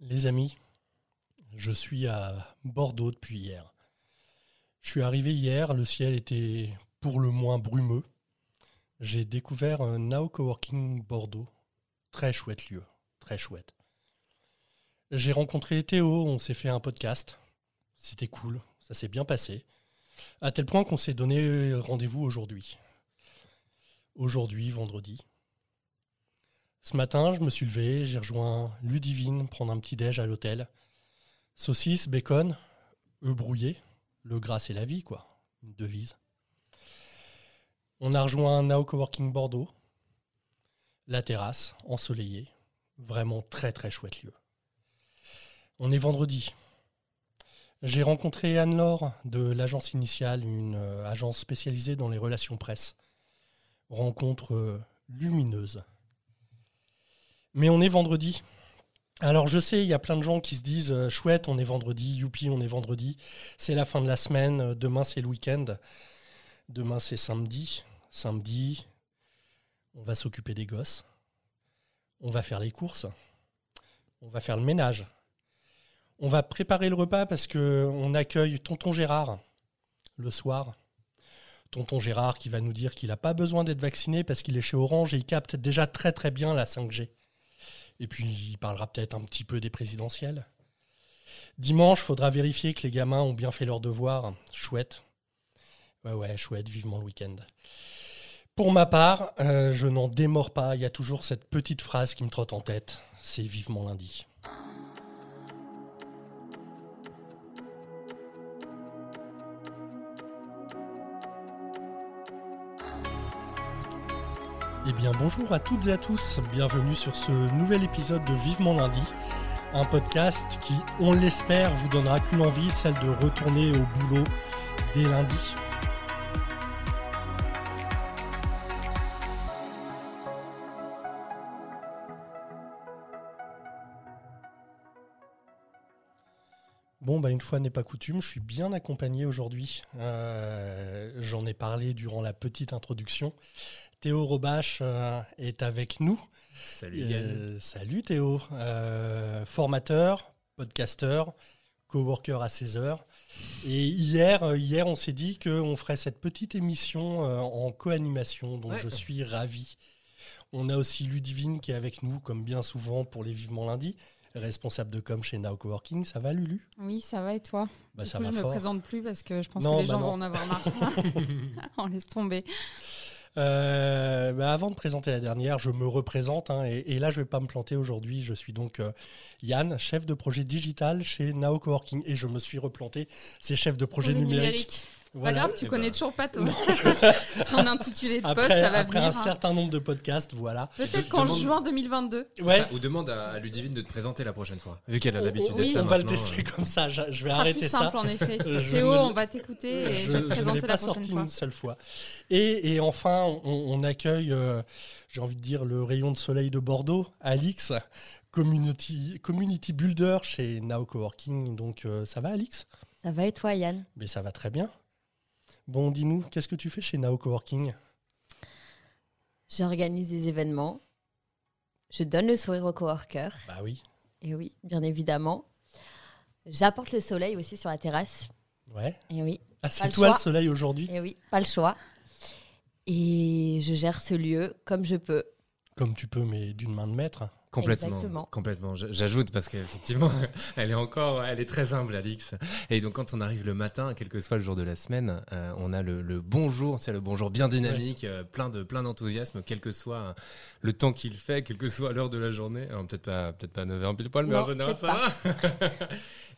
Les amis, je suis à Bordeaux depuis hier. Je suis arrivé hier, le ciel était pour le moins brumeux. J'ai découvert un Now Coworking Bordeaux. Très chouette lieu, très chouette. J'ai rencontré Théo, on s'est fait un podcast. C'était cool, ça s'est bien passé. À tel point qu'on s'est donné rendez-vous aujourd'hui. Aujourd'hui, vendredi. Ce matin, je me suis levé, j'ai rejoint Ludivine prendre un petit déj à l'hôtel. Saucisse, bacon, œufs brouillés. Le gras, c'est la vie, quoi. Une devise. On a rejoint Now Coworking Bordeaux. La terrasse, ensoleillée. Vraiment très très chouette lieu. On est vendredi. J'ai rencontré Anne-Laure de l'agence initiale, une euh, agence spécialisée dans les relations presse. Rencontre euh, lumineuse. Mais on est vendredi. Alors je sais, il y a plein de gens qui se disent euh, chouette, on est vendredi, youpi, on est vendredi. C'est la fin de la semaine, euh, demain c'est le week-end. Demain c'est samedi. Samedi, on va s'occuper des gosses. On va faire les courses. On va faire le ménage. On va préparer le repas parce que on accueille tonton Gérard le soir. Tonton Gérard qui va nous dire qu'il n'a pas besoin d'être vacciné parce qu'il est chez Orange et il capte déjà très très bien la 5G. Et puis, il parlera peut-être un petit peu des présidentielles. Dimanche, faudra vérifier que les gamins ont bien fait leur devoir. Chouette. Ouais, ouais, chouette, vivement le week-end. Pour ma part, euh, je n'en démords pas. Il y a toujours cette petite phrase qui me trotte en tête. C'est vivement lundi. Eh bien bonjour à toutes et à tous, bienvenue sur ce nouvel épisode de Vivement lundi, un podcast qui, on l'espère, vous donnera qu'une envie, celle de retourner au boulot dès lundi. Bon, bah, une fois n'est pas coutume, je suis bien accompagné aujourd'hui. Euh, J'en ai parlé durant la petite introduction. Théo Robache euh, est avec nous. Salut Yann. Euh, salut Théo. Euh, formateur, podcasteur, coworker à 16 heures. Et hier, hier on s'est dit qu'on ferait cette petite émission euh, en co-animation, donc Ouais. je suis ravi. On a aussi Ludivine qui est avec nous, comme bien souvent pour les Vivements Lundi, responsable de com chez Now Coworking. Ça va Lulu? Oui, ça va et toi? Bah, Du Ça coup, va je me fort. présente plus parce que je pense Non, que les bah gens non. vont en avoir marre. On laisse tomber. Euh, bah, avant de présenter la dernière, je me représente hein, et, et là je vais pas me planter aujourd'hui. Je suis donc euh, Yann, chef de projet digital chez Nao Coworking et je me suis replanté. C'est chef de projet Projet numérique. Pas Voilà. grave, tu Eh connais ben. toujours pas ton, ton intitulé de poste, Après, ça va après venir. un hein. certain nombre de podcasts, voilà. Peut-être qu'en demande- juin 2022. Ouais, Ou demande à, Ludivine de te présenter la prochaine fois. Vu qu'elle a on, l'habitude oui, d'être là on va le maintenant, tester euh, comme ça. Je, je vais Ce sera arrêter plus ça. simple en effet. Théo, on va t'écouter et je, vais te je présenter la pas prochaine sorti fois. une seule fois. Et, et enfin, on, on accueille, euh, j'ai envie de dire, le rayon de soleil de Bordeaux, Alix, community, community builder chez Now Coworking. Donc, euh, ça va, Alix? Ça va et toi, Yann? Mais ça va très bien. Bon, dis-nous, qu'est-ce que tu fais chez Now Coworking? J'organise des événements. Je donne le sourire aux coworkers. Bah oui, Et oui, bien évidemment. J'apporte le soleil aussi sur la terrasse. ouais. Et oui, Ah, c'est le toi le choix. soleil aujourd'hui, et oui, pas le choix. Et je gère ce lieu comme je peux. comme tu peux, mais d'une main de maître. Complètement. Exactement. Complètement. J'ajoute parce qu'effectivement, elle est encore, elle est très humble, Alix. Et donc, quand on arrive le matin, quel que soit le jour de la semaine, euh, on a le, le bonjour, c'est le bonjour bien dynamique, euh, plein de, plein d'enthousiasme, quel que soit le temps qu'il fait, quelle que soit l'heure de la journée. Alors, peut-être pas, peut-être pas 9h pile poil, mais Non, en général, ça va.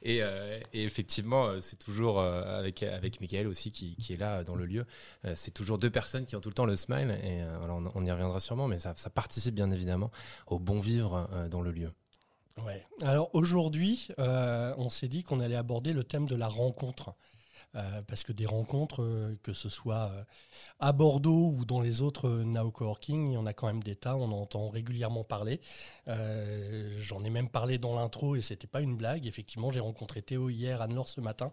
et, euh, et effectivement, euh, c'est toujours euh, avec, avec Michael aussi qui, qui est là dans le lieu. C'est toujours deux personnes qui ont tout le temps le smile. Et voilà, on, y reviendra sûrement, mais ça, ça participe bien évidemment au bon vivre dans le lieu. Ouais. Alors aujourd'hui, on s'est dit qu'on allait aborder le thème de la rencontre. Euh, parce que des rencontres, euh, que ce soit euh, à Bordeaux ou dans les autres Now Coworking, il y en a quand même des tas, on en entend régulièrement parler. J'en ai même parlé dans l'intro et c'était pas une blague. Effectivement, j'ai rencontré Théo hier, Anne-Laure ce matin.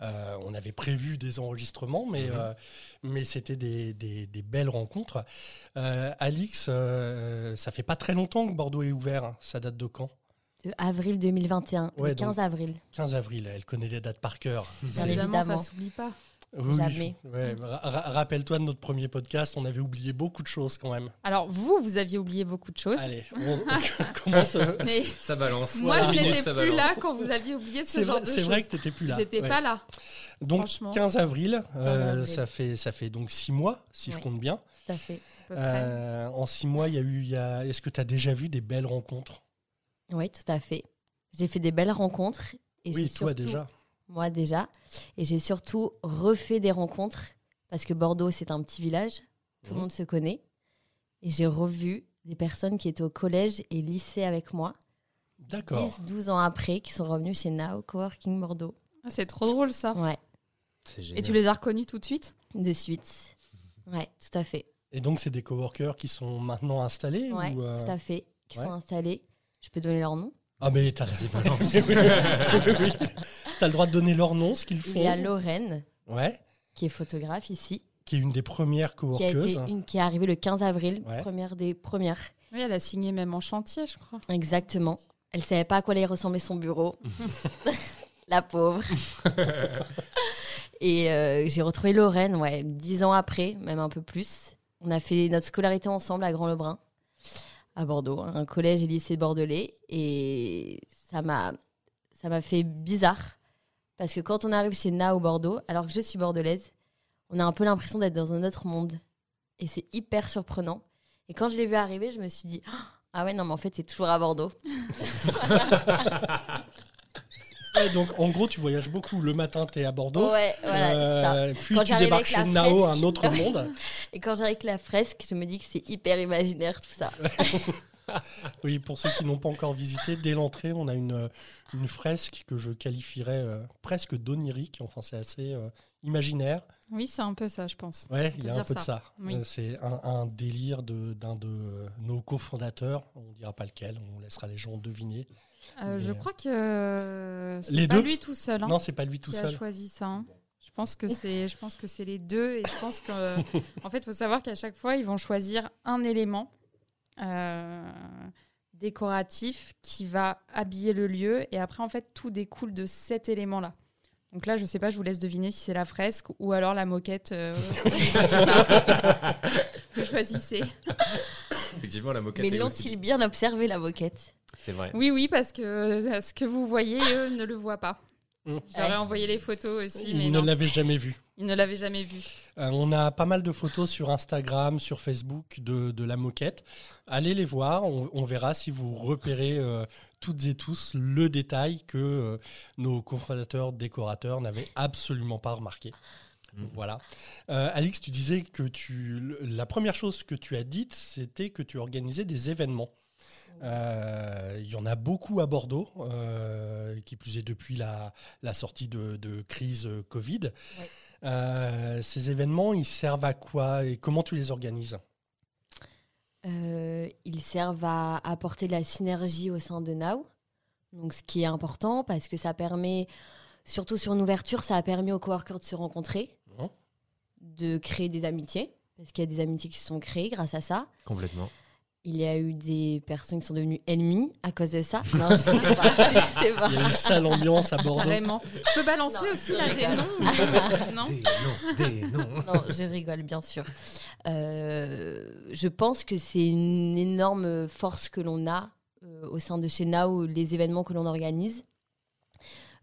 On avait prévu des enregistrements, mais, Mhm. mais c'était des, des- des belles rencontres. Alix, ça fait pas très longtemps que Bordeaux est ouvert. hein. Ça date de quand? De avril 2021, Ouais, le 15 donc- avril. 15 avril, elle connaît les dates par cœur. Bien Évidemment, ça s'oublie pas. Oui, Jamais. ouais, Rappelle-toi de notre premier podcast, on avait oublié beaucoup de choses quand même. Alors, vous, vous aviez oublié beaucoup de choses. Allez, on, on commence. Mais Ça balance. moi, Six je n'étais plus balance. là quand vous aviez oublié ce C'est genre vrai, de c'est choses. vrai que tu n'étais plus là. J'étais Ouais. pas là. Donc franchement. 15 avril, euh, avril. ça fait ça fait donc six mois si je compte bien. Tout à fait. à peu près. Euh, en six mois, il y a eu. il Y a... Est-ce que tu as déjà vu des belles rencontres? Oui, tout à fait. J'ai fait des belles rencontres. Et j'ai Oui, toi surtout- déjà. Moi déjà. Et j'ai surtout refait des rencontres parce que Bordeaux, c'est un petit village. Tout le Mhm. monde se connaît. Et j'ai revu des personnes qui étaient au collège et lycée avec moi, D'accord. 10-12 ans après, qui sont revenus chez Now Coworking Bordeaux. Ah, c'est trop drôle ça. Ouais, C'est Et tu les as reconnus tout de suite? De suite. Ouais, tout à fait. Et donc, c'est des coworkers qui sont maintenant installés Ouais, ou, euh, tout à fait. Qui ouais. sont installés. Je peux donner leur nom. Ah, mais t'as oui, oui, oui. T'as le droit de donner leur nom, ce qu'ils font. Il y a Lorraine, Ouais. qui est photographe ici, Qui est une des premières qui a été coworkeuses. une qui est arrivée le 15 avril, Ouais. première des premières. Oui, elle a signé même en chantier, je crois. Exactement. Elle savait pas à quoi allait ressembler son bureau. La pauvre. Et euh, j'ai retrouvé Lorraine, ouais, dix ans après, même un peu plus. On a fait notre scolarité ensemble à Grand-Lebrun, à Bordeaux, hein, un collège et lycée bordelais. Et ça m'a, ça m'a fait bizarre. Parce que quand on arrive chez Na au Bordeaux, alors que je suis bordelaise, on a un peu l'impression d'être dans un autre monde. Et c'est hyper surprenant. Et quand je l'ai vu arriver, je me suis dit, ah ouais, non, mais en fait, c'est toujours à Bordeaux. Ouais, donc, en gros, tu voyages beaucoup. Le matin, t'es à Bordeaux. Ouais, voilà, c'est ça. Euh, puis Quand tu débarques chez Nao, fresque. un autre monde. Et quand j'arrive avec la fresque, je me dis que c'est hyper imaginaire tout ça. Oui, pour ceux qui n'ont pas encore visité, dès l'entrée, on a une, euh, une fresque que je qualifierais euh, presque d'onirique. Enfin, c'est assez euh, imaginaire. Oui, c'est un peu ça, je pense. Ouais, On il y a un peu de ça. Oui. C'est un, un délire de- d'un de, nos cofondateurs. On dira pas lequel, on laissera les gens deviner. Euh, je Mais, crois que c'est Les pas deux lui tout seul. hein, Non, c'est pas lui tout qui a seul. choisi ça. hein. Je pense que c'est, je pense que c'est les deux et je pense que, en fait, faut savoir qu'à chaque fois, ils vont choisir un élément euh, décoratif qui va habiller le lieu et après, en fait, tout découle de cet élément-là. Donc là, je sais pas, je vous laisse deviner si c'est la fresque ou alors la moquette. euh, que choisissez. Effectivement, la moquette. Mais l'ont-ils bien observé la moquette? C'est vrai. Oui, oui, parce que euh, ce que vous voyez, eux ne le voient pas. Mm. Je leur ai Ouais. envoyé les photos aussi, mais Il ne l'avait jamais vu. ils ne l'avaient jamais vu. Euh, on a pas mal de photos sur Instagram, sur Facebook de, de la moquette. Allez les voir, on, on verra si vous repérez euh, toutes et tous le détail que euh, nos cofondateurs décorateurs n'avaient absolument pas remarqué. Mhm. Voilà. Euh, Alix, tu disais que tu, la première chose que tu as dite, c'était que tu organisais des événements. Euh, Il y en a beaucoup à Bordeaux, euh, qui plus est depuis la, la sortie de, de crise euh, Covid. Ouais. Euh, ces événements, ils servent à quoi et comment tu les organises? Euh, Ils servent à apporter de la synergie au sein de Now. Donc, ce qui est important parce que ça permet, surtout sur une ouverture, ça a permis aux coworkers de se rencontrer, Mhm. de créer des amitiés. Parce qu'il y a des amitiés qui se sont créées grâce à ça. Complètement. Il y a eu des personnes qui sont devenues ennemies à cause de ça. Non, je sais pas. Je sais pas. Il y a une sale ambiance à Bordeaux. Carrément. Je peux balancer Non, aussi là des rigole. noms Non Des noms, des noms. Non, je rigole, bien sûr. Euh, je pense que c'est une énorme force que l'on a euh, au sein de chez Now, les événements que l'on organise,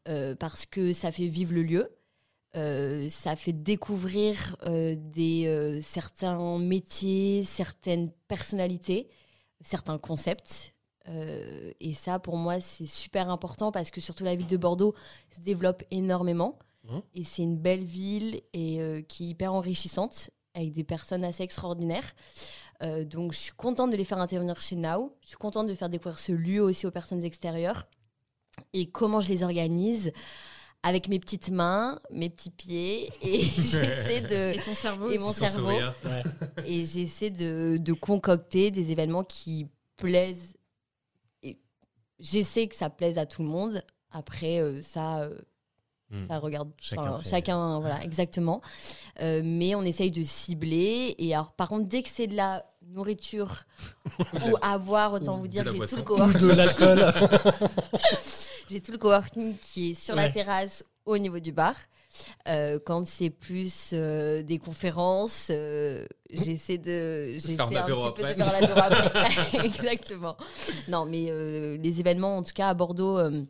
euh, parce que ça fait vivre le lieu, euh, ça fait découvrir euh, des, euh, certains métiers, certaines personnalités, certains concepts. Et ça, pour moi, c'est super important parce que surtout la ville de Bordeaux se développe énormément. Mhm. Et c'est une belle ville et qui est hyper enrichissante avec des personnes assez extraordinaires. Donc, je suis contente de les faire intervenir chez Now. Je suis contente de faire découvrir ce lieu aussi aux personnes extérieures. Et comment je les organise avec mes petites mains, mes petits pieds, et j'essaie Et de ton cerveau et mon cerveau. Ouais. et j'essaie de, de concocter des événements qui plaisent. Et j'essaie que ça plaise à tout le monde. Après, euh, ça, euh, Mm. Ça regarde Chacun chacun, voilà, exactement. Euh, mais on essaye de cibler. Et alors, par contre, dès que c'est de la nourriture ou à boire, autant Ou vous dire, j'ai tout le coworking, de l'alcool. j'ai tout le coworking qui est sur la terrasse au niveau du bar. Euh, quand c'est plus euh, des conférences, euh, j'essaie de j'essaie faire un petit peu de faire l'apéro après. Exactement. Non, mais euh, les événements, en tout cas à Bordeaux, euh,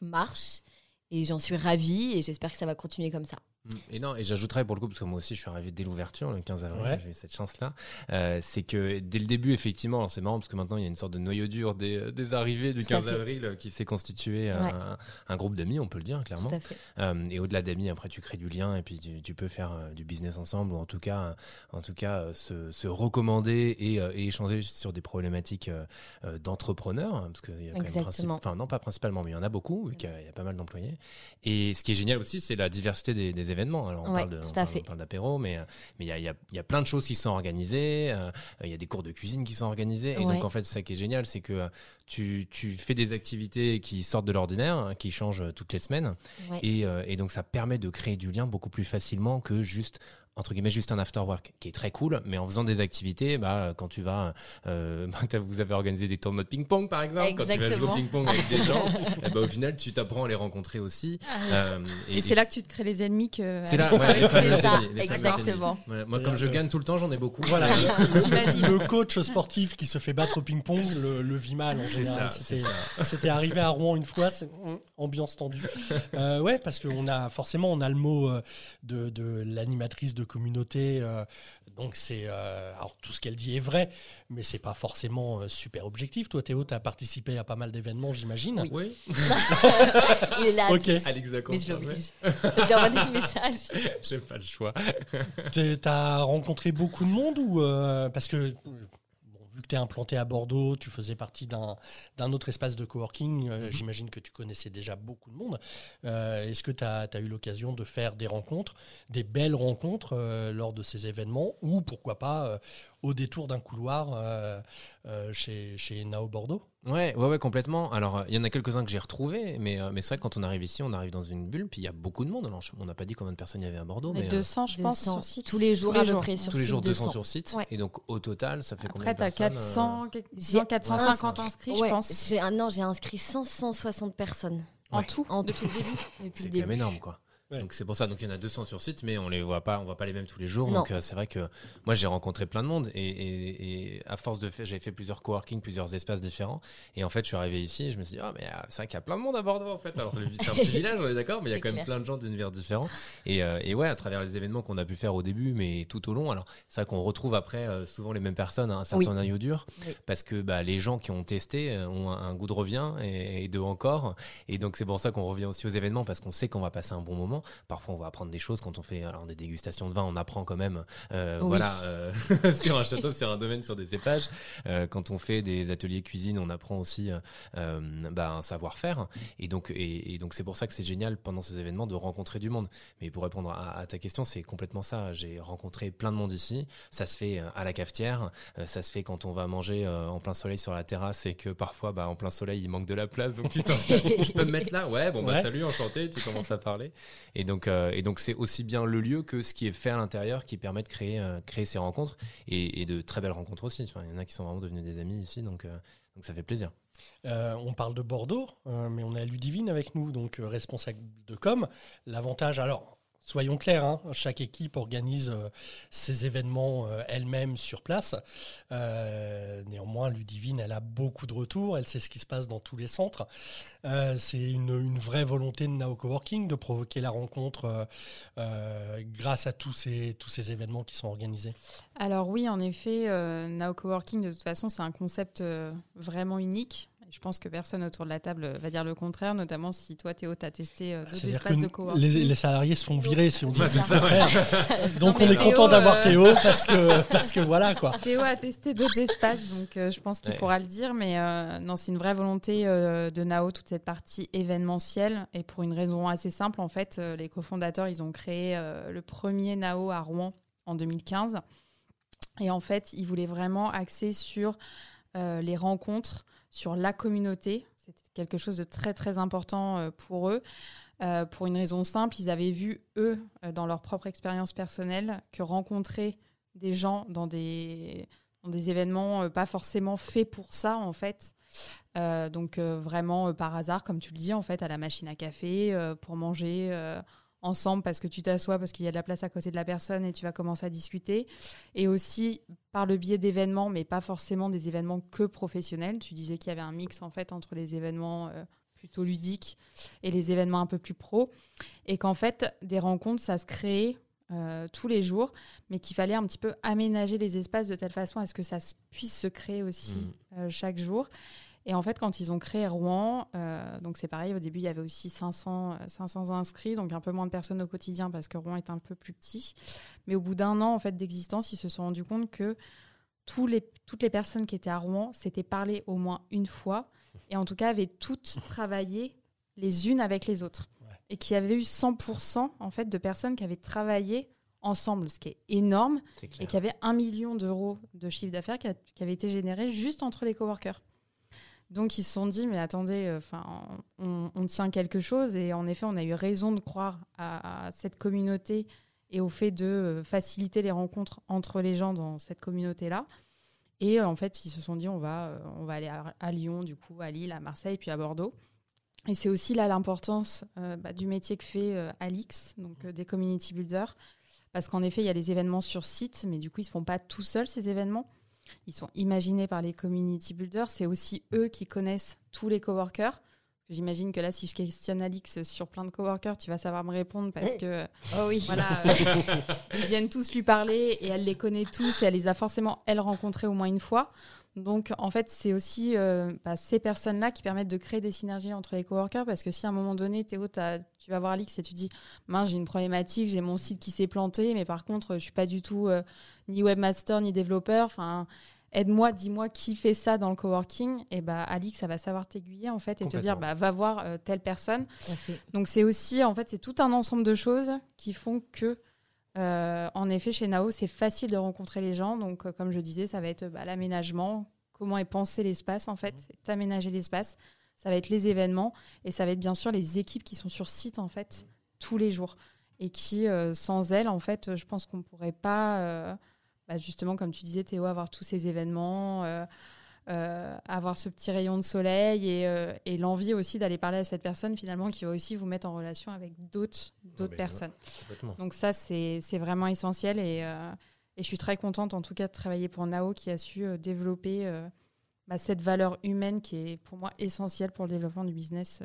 marchent et j'en suis ravie et j'espère que ça va continuer comme ça. Mm. Et non, et j'ajouterais pour le coup, parce que moi aussi je suis arrivé dès l'ouverture, le 15 avril, Ouais. j'ai eu cette chance-là. Euh, c'est que dès le début, effectivement, c'est marrant parce que maintenant il y a une sorte de noyau dur des, des arrivées du Tout à 15 fait. avril euh, qui s'est constitué euh, Ouais. un, un groupe d'amis, on peut le dire clairement. Tout à fait. Euh, et au-delà d'amis, après tu crées du lien et puis tu, tu peux faire euh, du business ensemble ou en tout cas, euh, en tout cas euh, se, se recommander et, euh, et échanger sur des problématiques euh, euh, d'entrepreneurs, hein, parce qu'il y a quand même principe- enfin non pas principalement, mais il y en a beaucoup, vu qu'il y a, il y a pas mal d'employés. Et ce qui est génial aussi, c'est la diversité des, des événements. Alors on Ouais, parle de, tout on à parle- fait. on parle d'apéro, mais euh, mais il y a, il y, a, il y a plein de choses qui sont organisées. euh, Il y a des cours de cuisine qui sont organisés. Et Ouais. donc en fait, ça qui est génial, c'est que euh, tu, tu fais des activités qui sortent de l'ordinaire, hein, qui changent toutes les semaines. Ouais. Et, euh, et donc ça permet de créer du lien beaucoup plus facilement que juste entre guillemets juste un after work qui est très cool mais en faisant des activités bah quand tu vas euh, bah, vous avez organisé des tournois de ping-pong par exemple quand tu vas jouer au Exactement. ping-pong avec des gens et bah, au final tu t'apprends à les rencontrer aussi Euh, Et, c'est là que tu te crées les ennemis que. c'est là ouais, les fameux C'est ça, ennemis, les fameux exactement. Ouais, moi comme je euh, gagne tout le temps j'en ai beaucoup Voilà, le coach sportif qui se fait battre au ping-pong le, le vit mal en général. C'était arrivé à Rouen une fois, c'est hum, ambiance tendue. Euh, ouais, parce qu'on a forcément on a le mot euh, de, de l'animatrice de communauté. euh, donc c'est euh, alors tout ce qu'elle dit est vrai, mais c'est pas forcément euh, super objectif. Toi Théo, tu as participé à pas mal d'événements, j'imagine. oui Il est là. Ok. Alex a Mais je l'oblige. Je lui envoie des messages. j'ai pas le choix Tu as rencontré beaucoup de monde ou euh, parce que euh, vu que tu es implanté à Bordeaux, tu faisais partie d'un autre espace de coworking, euh, j'imagine que tu connaissais déjà beaucoup de monde. Euh, Est-ce que tu as, eu l'occasion de faire des rencontres, des belles rencontres euh, lors de ces événements ou pourquoi pas au détour d'un couloir euh, euh, chez, chez Nao Bordeaux Ouais, ouais, ouais, complètement. Alors, euh, il y en a quelques-uns que j'ai retrouvés, mais, euh, mais c'est vrai que quand on arrive ici, on arrive dans une bulle, puis il y a beaucoup de monde. Alors, on n'a pas dit combien de personnes il y avait à Bordeaux, mais, Mais euh, 200, je pense, 200. sur site. Tous les jours Tous à les peu jours. près sur tous les jours 200 200. sur site. Ouais. Et donc, au total, ça fait combien Après, de t'as personnes 400, J'ai- 400, 450 inscrits, je pense. j'ai- ah non, j'ai inscrit 560 personnes En tout. en depuis tout. le début. C'est quand même énorme, quoi. Ouais. Donc c'est pour ça. Donc il y en a 200 sur site, mais on les voit pas, on voit pas les mêmes tous les jours. Non. Donc euh, c'est vrai que moi j'ai rencontré plein de monde et, et- et à force de faire, j'avais fait plusieurs coworking, plusieurs espaces différents. Et en fait, je suis arrivé ici, et je me suis dit ah mais euh, c'est vrai qu'il y a plein de monde à Bordeaux en fait. Alors le- c'est un petit village, on est d'accord, mais il y a quand même plein de gens d'univers différents. Et, euh, et ouais, à travers les événements qu'on a pu faire au début, mais tout au long. Alors c'est vrai qu'on retrouve après euh, souvent les mêmes personnes, hein, un certain Oui. noyau dur, Oui. parce que bah, les gens qui ont testé ont un, un goût de revient et, et de encore. Et donc c'est pour ça qu'on revient aussi aux événements parce qu'on sait qu'on va passer un bon moment. Parfois on va apprendre des choses quand on fait alors, des dégustations de vin, on apprend quand même euh, Oui. voilà euh, sur un château, sur un domaine, sur des cépages. Euh, quand on fait des ateliers cuisine, on apprend aussi bah, un savoir-faire. Et donc et, et donc c'est pour ça que c'est génial pendant ces événements de rencontrer du monde. Mais pour répondre à, à ta question, c'est complètement ça. J'ai rencontré plein de monde ici. Ça se fait à la cafetière, ça se fait quand on va manger en plein soleil sur la terrasse et que parfois bah, en plein soleil il manque de la place, donc tu. Je peux me mettre là, ouais. Bon bah Ouais. salut, enchanté. Tu commences à parler. Et donc euh, et donc c'est aussi bien le lieu que ce qui est fait à l'intérieur qui permet de créer euh, créer ces rencontres et, de très belles rencontres aussi. Enfin, il y en a qui sont vraiment devenus des amis ici, donc euh, donc ça fait plaisir. On parle de Bordeaux, mais on a Ludivine avec nous, donc responsable de com. L'avantage, alors, soyons clairs, hein, chaque équipe organise euh, ses événements euh, elle-même sur place. Euh, néanmoins, Ludivine, elle a beaucoup de retours, elle sait ce qui se passe dans tous les centres. C'est une, vraie volonté de Nao Coworking de provoquer la rencontre grâce à tous ces, tous ces événements qui sont organisés. Alors oui, en effet, Now Coworking, de toute façon, c'est un concept vraiment unique. Je pense que personne autour de la table va dire le contraire, notamment si toi, Théo, tu as testé euh, d'autres C'est-à-dire que espaces de coworking. les, les salariés se font virer si on dit le contraire. Donc Non, on est content d'avoir euh, Théo parce que, parce que voilà quoi. Théo a testé d'autres espaces, donc euh, je pense qu'il Ouais. pourra le dire. Mais euh, non, c'est une vraie volonté euh, de Nao, toute cette partie événementielle. Et pour une raison assez simple, en fait, euh, les cofondateurs, ils ont créé euh, le premier Nao à Rouen en 2015. Et en fait, ils voulaient vraiment axer sur euh, les rencontres, sur la communauté. C'était quelque chose de très très important euh, pour eux. Euh, pour une raison simple, ils avaient vu, eux, euh, dans leur propre expérience personnelle, que rencontrer des gens dans des, dans des événements pas forcément faits pour ça, en fait. Donc vraiment par hasard, comme tu le dis, en fait, à la machine à café, pour manger ensemble parce que tu t'assois, parce qu'il y a de la place à côté de la personne et tu vas commencer à discuter. Et aussi par le biais d'événements, mais pas forcément des événements que professionnels. Tu disais qu'il y avait un mix, en fait, entre les événements... euh, plutôt ludiques et les événements un peu plus pro et qu'en fait des rencontres ça se créait euh, tous les jours mais qu'il fallait un petit peu aménager les espaces de telle façon à ce que ça se- puisse se créer aussi euh, chaque jour. Et en fait, quand ils ont créé Rouen, euh, donc c'est pareil, au début, il y avait aussi 500, euh, 500 inscrits, donc un peu moins de personnes au quotidien parce que Rouen est un peu plus petit. Mais au bout d'un an en fait, d'existence, ils se sont rendus compte que tous les, toutes les personnes qui étaient à Rouen s'étaient parlé au moins une fois et en tout cas avaient toutes travaillé les unes avec les autres. Ouais. Et qu'il y avait eu 100% en fait, de personnes qui avaient travaillé ensemble, ce qui est énorme et qu'il y avait un million d'euros de chiffre d'affaires qui, qui avait été généré juste entre les coworkers. Donc ils se sont dit, mais attendez, euh, on, tient quelque chose et en effet, on a eu raison de croire à, cette communauté et au fait de euh, faciliter les rencontres entre les gens dans cette communauté-là. Et euh, en fait, ils se sont dit, on va, on va aller à, Lyon, du coup, à Lille, à Marseille, puis à Bordeaux. Et c'est aussi là l'importance bah, du métier que fait Alix, donc des community builders, parce qu'en effet, il y a les événements sur site, mais du coup, ils ne se font pas tout seuls, ces événements. Ils sont imaginés par les community builders. C'est aussi eux qui connaissent tous les coworkers. J'imagine que là, si je questionne Alix sur plein de coworkers, tu vas savoir me répondre parce que Oh oui. voilà, euh, ils viennent tous lui parler et elle les connaît tous et elle les a forcément, elle, rencontrés au moins une fois. Donc, en fait, c'est aussi euh, bah, ces personnes-là qui permettent de créer des synergies entre les coworkers parce que si à un moment donné, Théo, tu vas voir Alix et tu dis Mince, j'ai une problématique, j'ai mon site qui s'est planté, mais par contre, je suis pas du tout euh, ni webmaster ni développeur. Enfin, aide-moi, dis-moi qui fait ça dans le coworking. Et bah, Alix, ça va savoir t'aiguiller en fait et te dire bah, va voir euh, telle personne. Donc c'est aussi, en fait, c'est tout un ensemble de choses qui font que, euh, en effet, chez Nao, c'est facile de rencontrer les gens. Donc, euh, comme je disais, ça va être bah, l'aménagement, comment est pensé l'espace, en fait, aménager l'espace. Ça va être les événements et ça va être bien sûr les équipes qui sont sur site, en fait, tous les jours. Et qui, euh, sans elles, en fait, je pense qu'on ne pourrait pas, euh, bah, justement, comme tu disais, Théo, avoir tous ces événements. euh, euh, avoir ce petit rayon de soleil et, euh, et l'envie aussi d'aller parler à cette personne finalement qui va aussi vous mettre en relation avec d'autres d'autres mais personnes. Donc ça, c'est c'est vraiment essentiel et, et je suis très contente en tout cas de travailler pour Nao qui a su développer bah, cette valeur humaine qui est pour moi essentielle pour le développement du business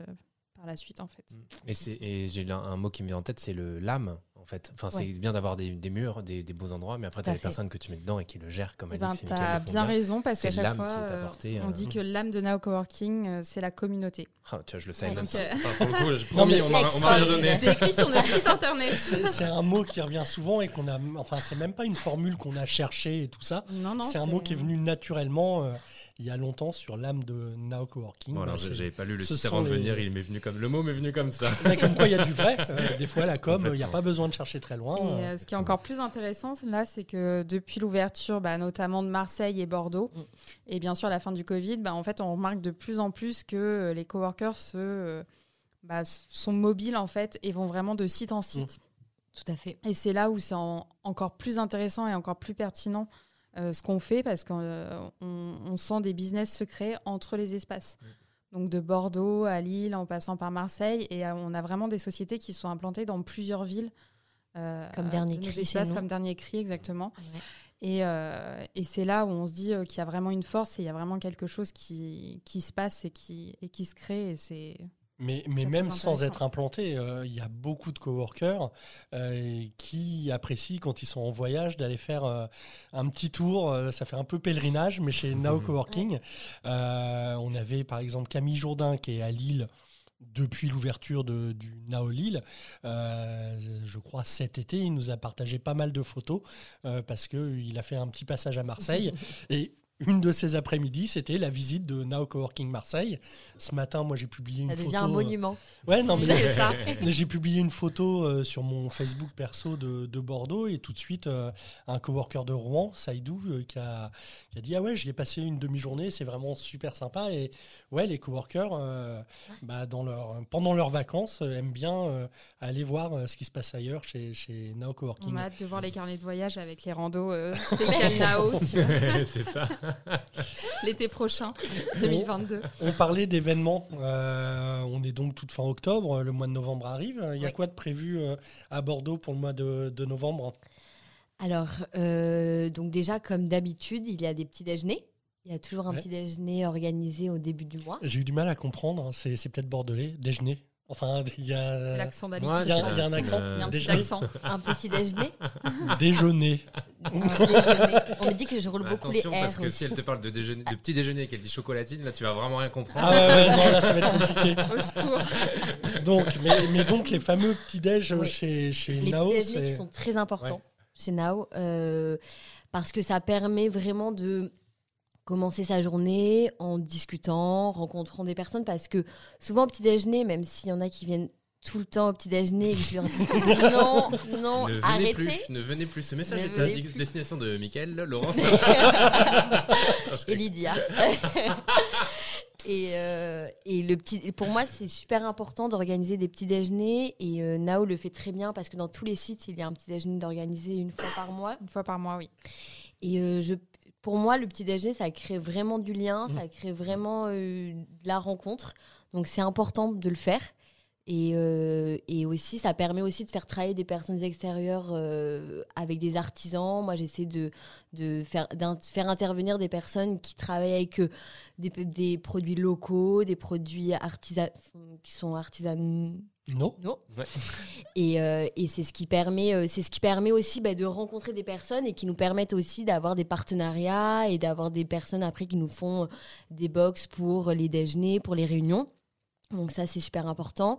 par la suite en fait. Et, c'est- et j'ai un mot qui me vient en tête, c'est le l'âme, en fait. Enfin, c'est Ouais. bien d'avoir des, des murs, des, des beaux endroits, mais après, tu as les fait. personnes que tu mets dedans et qui le gèrent comme Eh elle ben, tu as bien raison parce qu'à chaque fois, euh, apportée, on euh. dit que l'âme de Nao Coworking, euh, c'est la communauté. Ah, tu vois, je le savais Ouais, même euh, Enfin, pour le coup, je promis, on m'a c'est on m'a rien donné. C'est écrit sur notre site internet. C'est c'est un mot qui revient souvent et qu'on a. Enfin, c'est même pas une formule qu'on a cherchée et tout ça. Non, non, C'est un mot qui est venu naturellement euh, il y a longtemps sur l'âme de Now Coworking. Bon, alors, Bah, j'avais pas lu le site avant de les- venir, il m'est venu comme le mot m'est venu comme ça. Mais comme quoi, il y a du vrai. Euh, des fois, la com, il n'y a pas besoin de chercher très loin. Et Euh, euh, ce qui est encore plus intéressant, là, c'est que depuis l'ouverture, bah, notamment de Marseille et Bordeaux, Mm. et bien sûr la fin du Covid, bah, en fait, on remarque de plus en plus que les coworkers se, sont mobiles en fait et vont vraiment de site en site. Tout à fait. Et c'est là où c'est en- encore plus intéressant et encore plus pertinent euh, ce qu'on fait parce qu'on on sent des business se créer entre les espaces. Donc de Bordeaux à Lille en passant par Marseille. Et euh, on a vraiment des sociétés qui sont implantées dans plusieurs villes. euh, Comme Dernier de Cri chez espaces, nous. Comme Dernier Cri, exactement. Ouais. Et, euh, et c'est là où on se dit euh, qu'il y a vraiment une force et il y a vraiment quelque chose qui, qui se passe et qui, et qui se crée. Et c'est Mais, même sans être implanté, euh, il y a beaucoup de coworkers euh, qui apprécient quand ils sont en voyage d'aller faire euh, un petit tour. euh, ça fait un peu pèlerinage, mais chez Now. Coworking, euh, on avait par exemple Camille Jourdain qui est à Lille depuis l'ouverture de- du Nao Lille. Euh, je crois cet été, il nous a partagé pas mal de photos euh, parce qu'il a fait un petit passage à Marseille. Et une de ces après-midi, c'était la visite de Now Coworking Marseille. Ce matin, moi, j'ai publié une Ça photo. devient un euh, monument. Ouais, non, mais C'est ça. j'ai publié une photo euh, sur mon Facebook perso de, de Bordeaux et tout de suite, euh, un coworker de Rouen, Saïdou, euh, qui, a, qui a dit Ah ouais, j'y ai passé une demi-journée, c'est vraiment super sympa. Et ouais, les coworkers, euh, bah, dans leur, pendant leurs vacances, aiment bien euh, aller voir euh, ce qui se passe ailleurs chez, chez Now On Coworking. a hâte de voir les carnets de voyage avec les randos euh, spécial Nao c'est ça. l'été prochain, 2022. On parlait d'événements. euh, on est donc toute fin octobre, le mois de novembre arrive. Il y a Oui. quoi de prévu euh, à Bordeaux pour le mois de, de novembre? Alors, euh, donc déjà, comme d'habitude, il y a des petits déjeuners. Il y a toujours un Ouais. petit déjeuner organisé au début du mois. J'ai eu du mal à comprendre, hein, c'est peut-être bordelais, déjeuner. Enfin, il y a L'accent d'Alix. il y a- il y a un accent. le- Il y a un petit Déjeuner. accent. Un petit déjeuner. déjeuner. un déjeuner. On me dit que je roule beaucoup les Attention, parce R que si elle te parle de, déjeuner, de petit déjeuner et qu'elle dit chocolatine, là tu vas vraiment rien comprendre. Ah ouais, ouais, non, là, ça va être compliqué. Au secours. Donc, mais, mais donc, les fameux petits-déj Oui. chez, chez Les Nao, petits déjeuners qui sont très importants Ouais. chez Now. euh, parce que ça permet vraiment de commencer sa journée en discutant, rencontrant des personnes. Parce que souvent, au petit déjeuner, même s'il y en a qui viennent tout le temps au petit déjeuner je leur dis non, non, ne venez arrêtez. plus, ne venez plus. Ce message est à destination de Mickaël, Laurence. et Lydia. et, euh, et le petit, pour moi, c'est super important d'organiser des petits déjeuners. Et euh, Nao le fait très bien parce que dans tous les sites, il y a un petit déjeuner d'organiser une fois par mois. Une fois par mois, oui. Et euh, je, pour moi, le petit déjeuner, ça crée vraiment du lien, Mmh. ça crée vraiment euh, de la rencontre. Donc c'est important de le faire. Et, euh, et aussi, ça permet aussi de faire travailler des personnes extérieures euh, avec des artisans. Moi, j'essaie de, de faire, intervenir des personnes qui travaillent avec des, des produits locaux, des produits artisan qui sont artisanaux. Non Ouais. Et, euh, et c'est ce qui permet, euh, c'est ce qui permet aussi bah, de rencontrer des personnes et qui nous permettent aussi d'avoir des partenariats et d'avoir des personnes après qui nous font euh, des box pour les déjeuners, pour les réunions. Donc ça, c'est super important.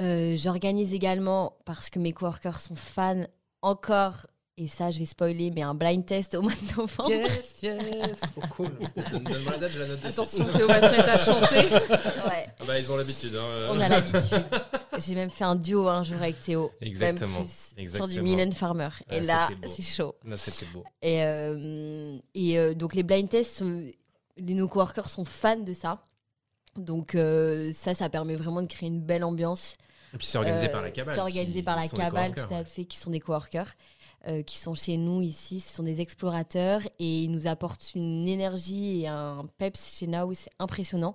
Euh, J'organise également, parce que mes coworkers sont fans encore, et ça, je vais spoiler, mais un blind test au mois de novembre. Yes, yes, trop cool. Donne- Donne-moi la date, je la note dessus. Attention, Théo va se mettre à chanter. Ouais, Ah bah, ils ont l'habitude. hein. on a l'habitude. J'ai même fait un duo un jour avec Théo. Exactement, plus, Sur du. Mylène Farmer. Ah, et là, c'est chaud. Là, c'était beau. Et, euh, et euh, donc les blind tests, euh, les nos coworkers sont fans de ça. Donc euh, ça, ça permet vraiment de créer une belle ambiance. Et puis c'est organisé Euh, par la cabale. C'est organisé qui- par la cabale, tout à ouais. fait, qui sont des coworkers, euh, qui sont chez nous ici. Ce sont des explorateurs et ils nous apportent une énergie et un peps chez Now. C'est impressionnant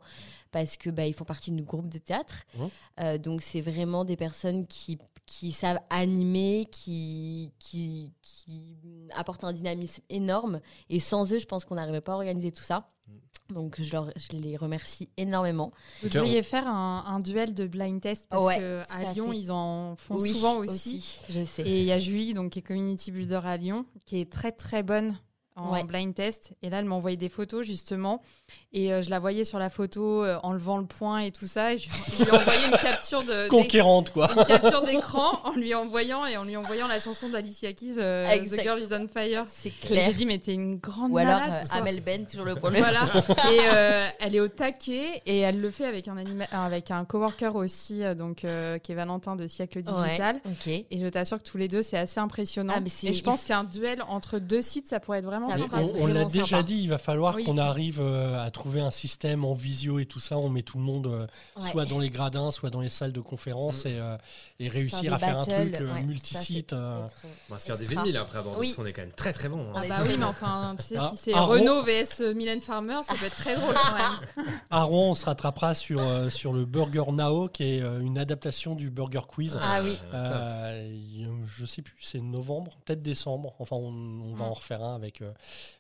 parce que bah, ils font partie du groupe de théâtre. Mhm. Euh, donc c'est vraiment des personnes qui qui savent animer, qui, qui, qui apportent un dynamisme énorme. Et sans eux, je pense qu'on n'arriverait pas à organiser tout ça. Mm. Donc je, leur, je les remercie énormément. Vous devriez faire un, un duel de blind test parce Ouais, que tout à à Lyon, fait. ils en font Oui, souvent aussi. je sais. Et il y a Julie, donc, qui est community builder à Lyon, qui est très très bonne en Ouais. blind test. Et là, elle m'a envoyé des photos justement. Et euh, je la voyais sur la photo euh, en levant le poing et tout ça. Et je, je lui ai envoyé une capture de. Conquérante, quoi. une capture d'écran en lui envoyant et en lui envoyant la chanson d'Alicia Keys euh, The. Girl is on Fire. C'est clair. J'ai dit mais t'es une grande Ou alors malade, euh, toi. Amel Ben, toujours le le Voilà. et euh, elle est au taquet et elle le fait avec un anima- euh, avec un coworker aussi, euh, donc euh, qui est Valentin de Siècle Digital. Et je t'assure que tous les deux, c'est assez impressionnant. Ah, et je pense qu'un duel entre deux sites, ça pourrait être vraiment Ça Mais on l'a déjà sympa. dit, il va falloir Oui. qu'on arrive euh, à trouver un système en visio et tout ça. On met tout le monde euh, Ouais. soit dans les gradins, soit dans les salles de conférence et, euh, et réussir à faire un truc ouais, multisite. On va se faire des ennemis là après Bordeaux, Oui. parce qu'on est quand même très très bon. Ah hein. bah oui, mais enfin, tu sais, Ah, si c'est ah, Renault vs Mylène Farmer, ça peut être très drôle quand même. À Rouen, on se rattrapera sur, euh, sur le Burger Now, qui est euh, une adaptation du Burger Quiz. Ah oui. Euh, il- je sais plus, c'est novembre, peut-être décembre. Enfin, on, on va Mm. en refaire un avec, euh,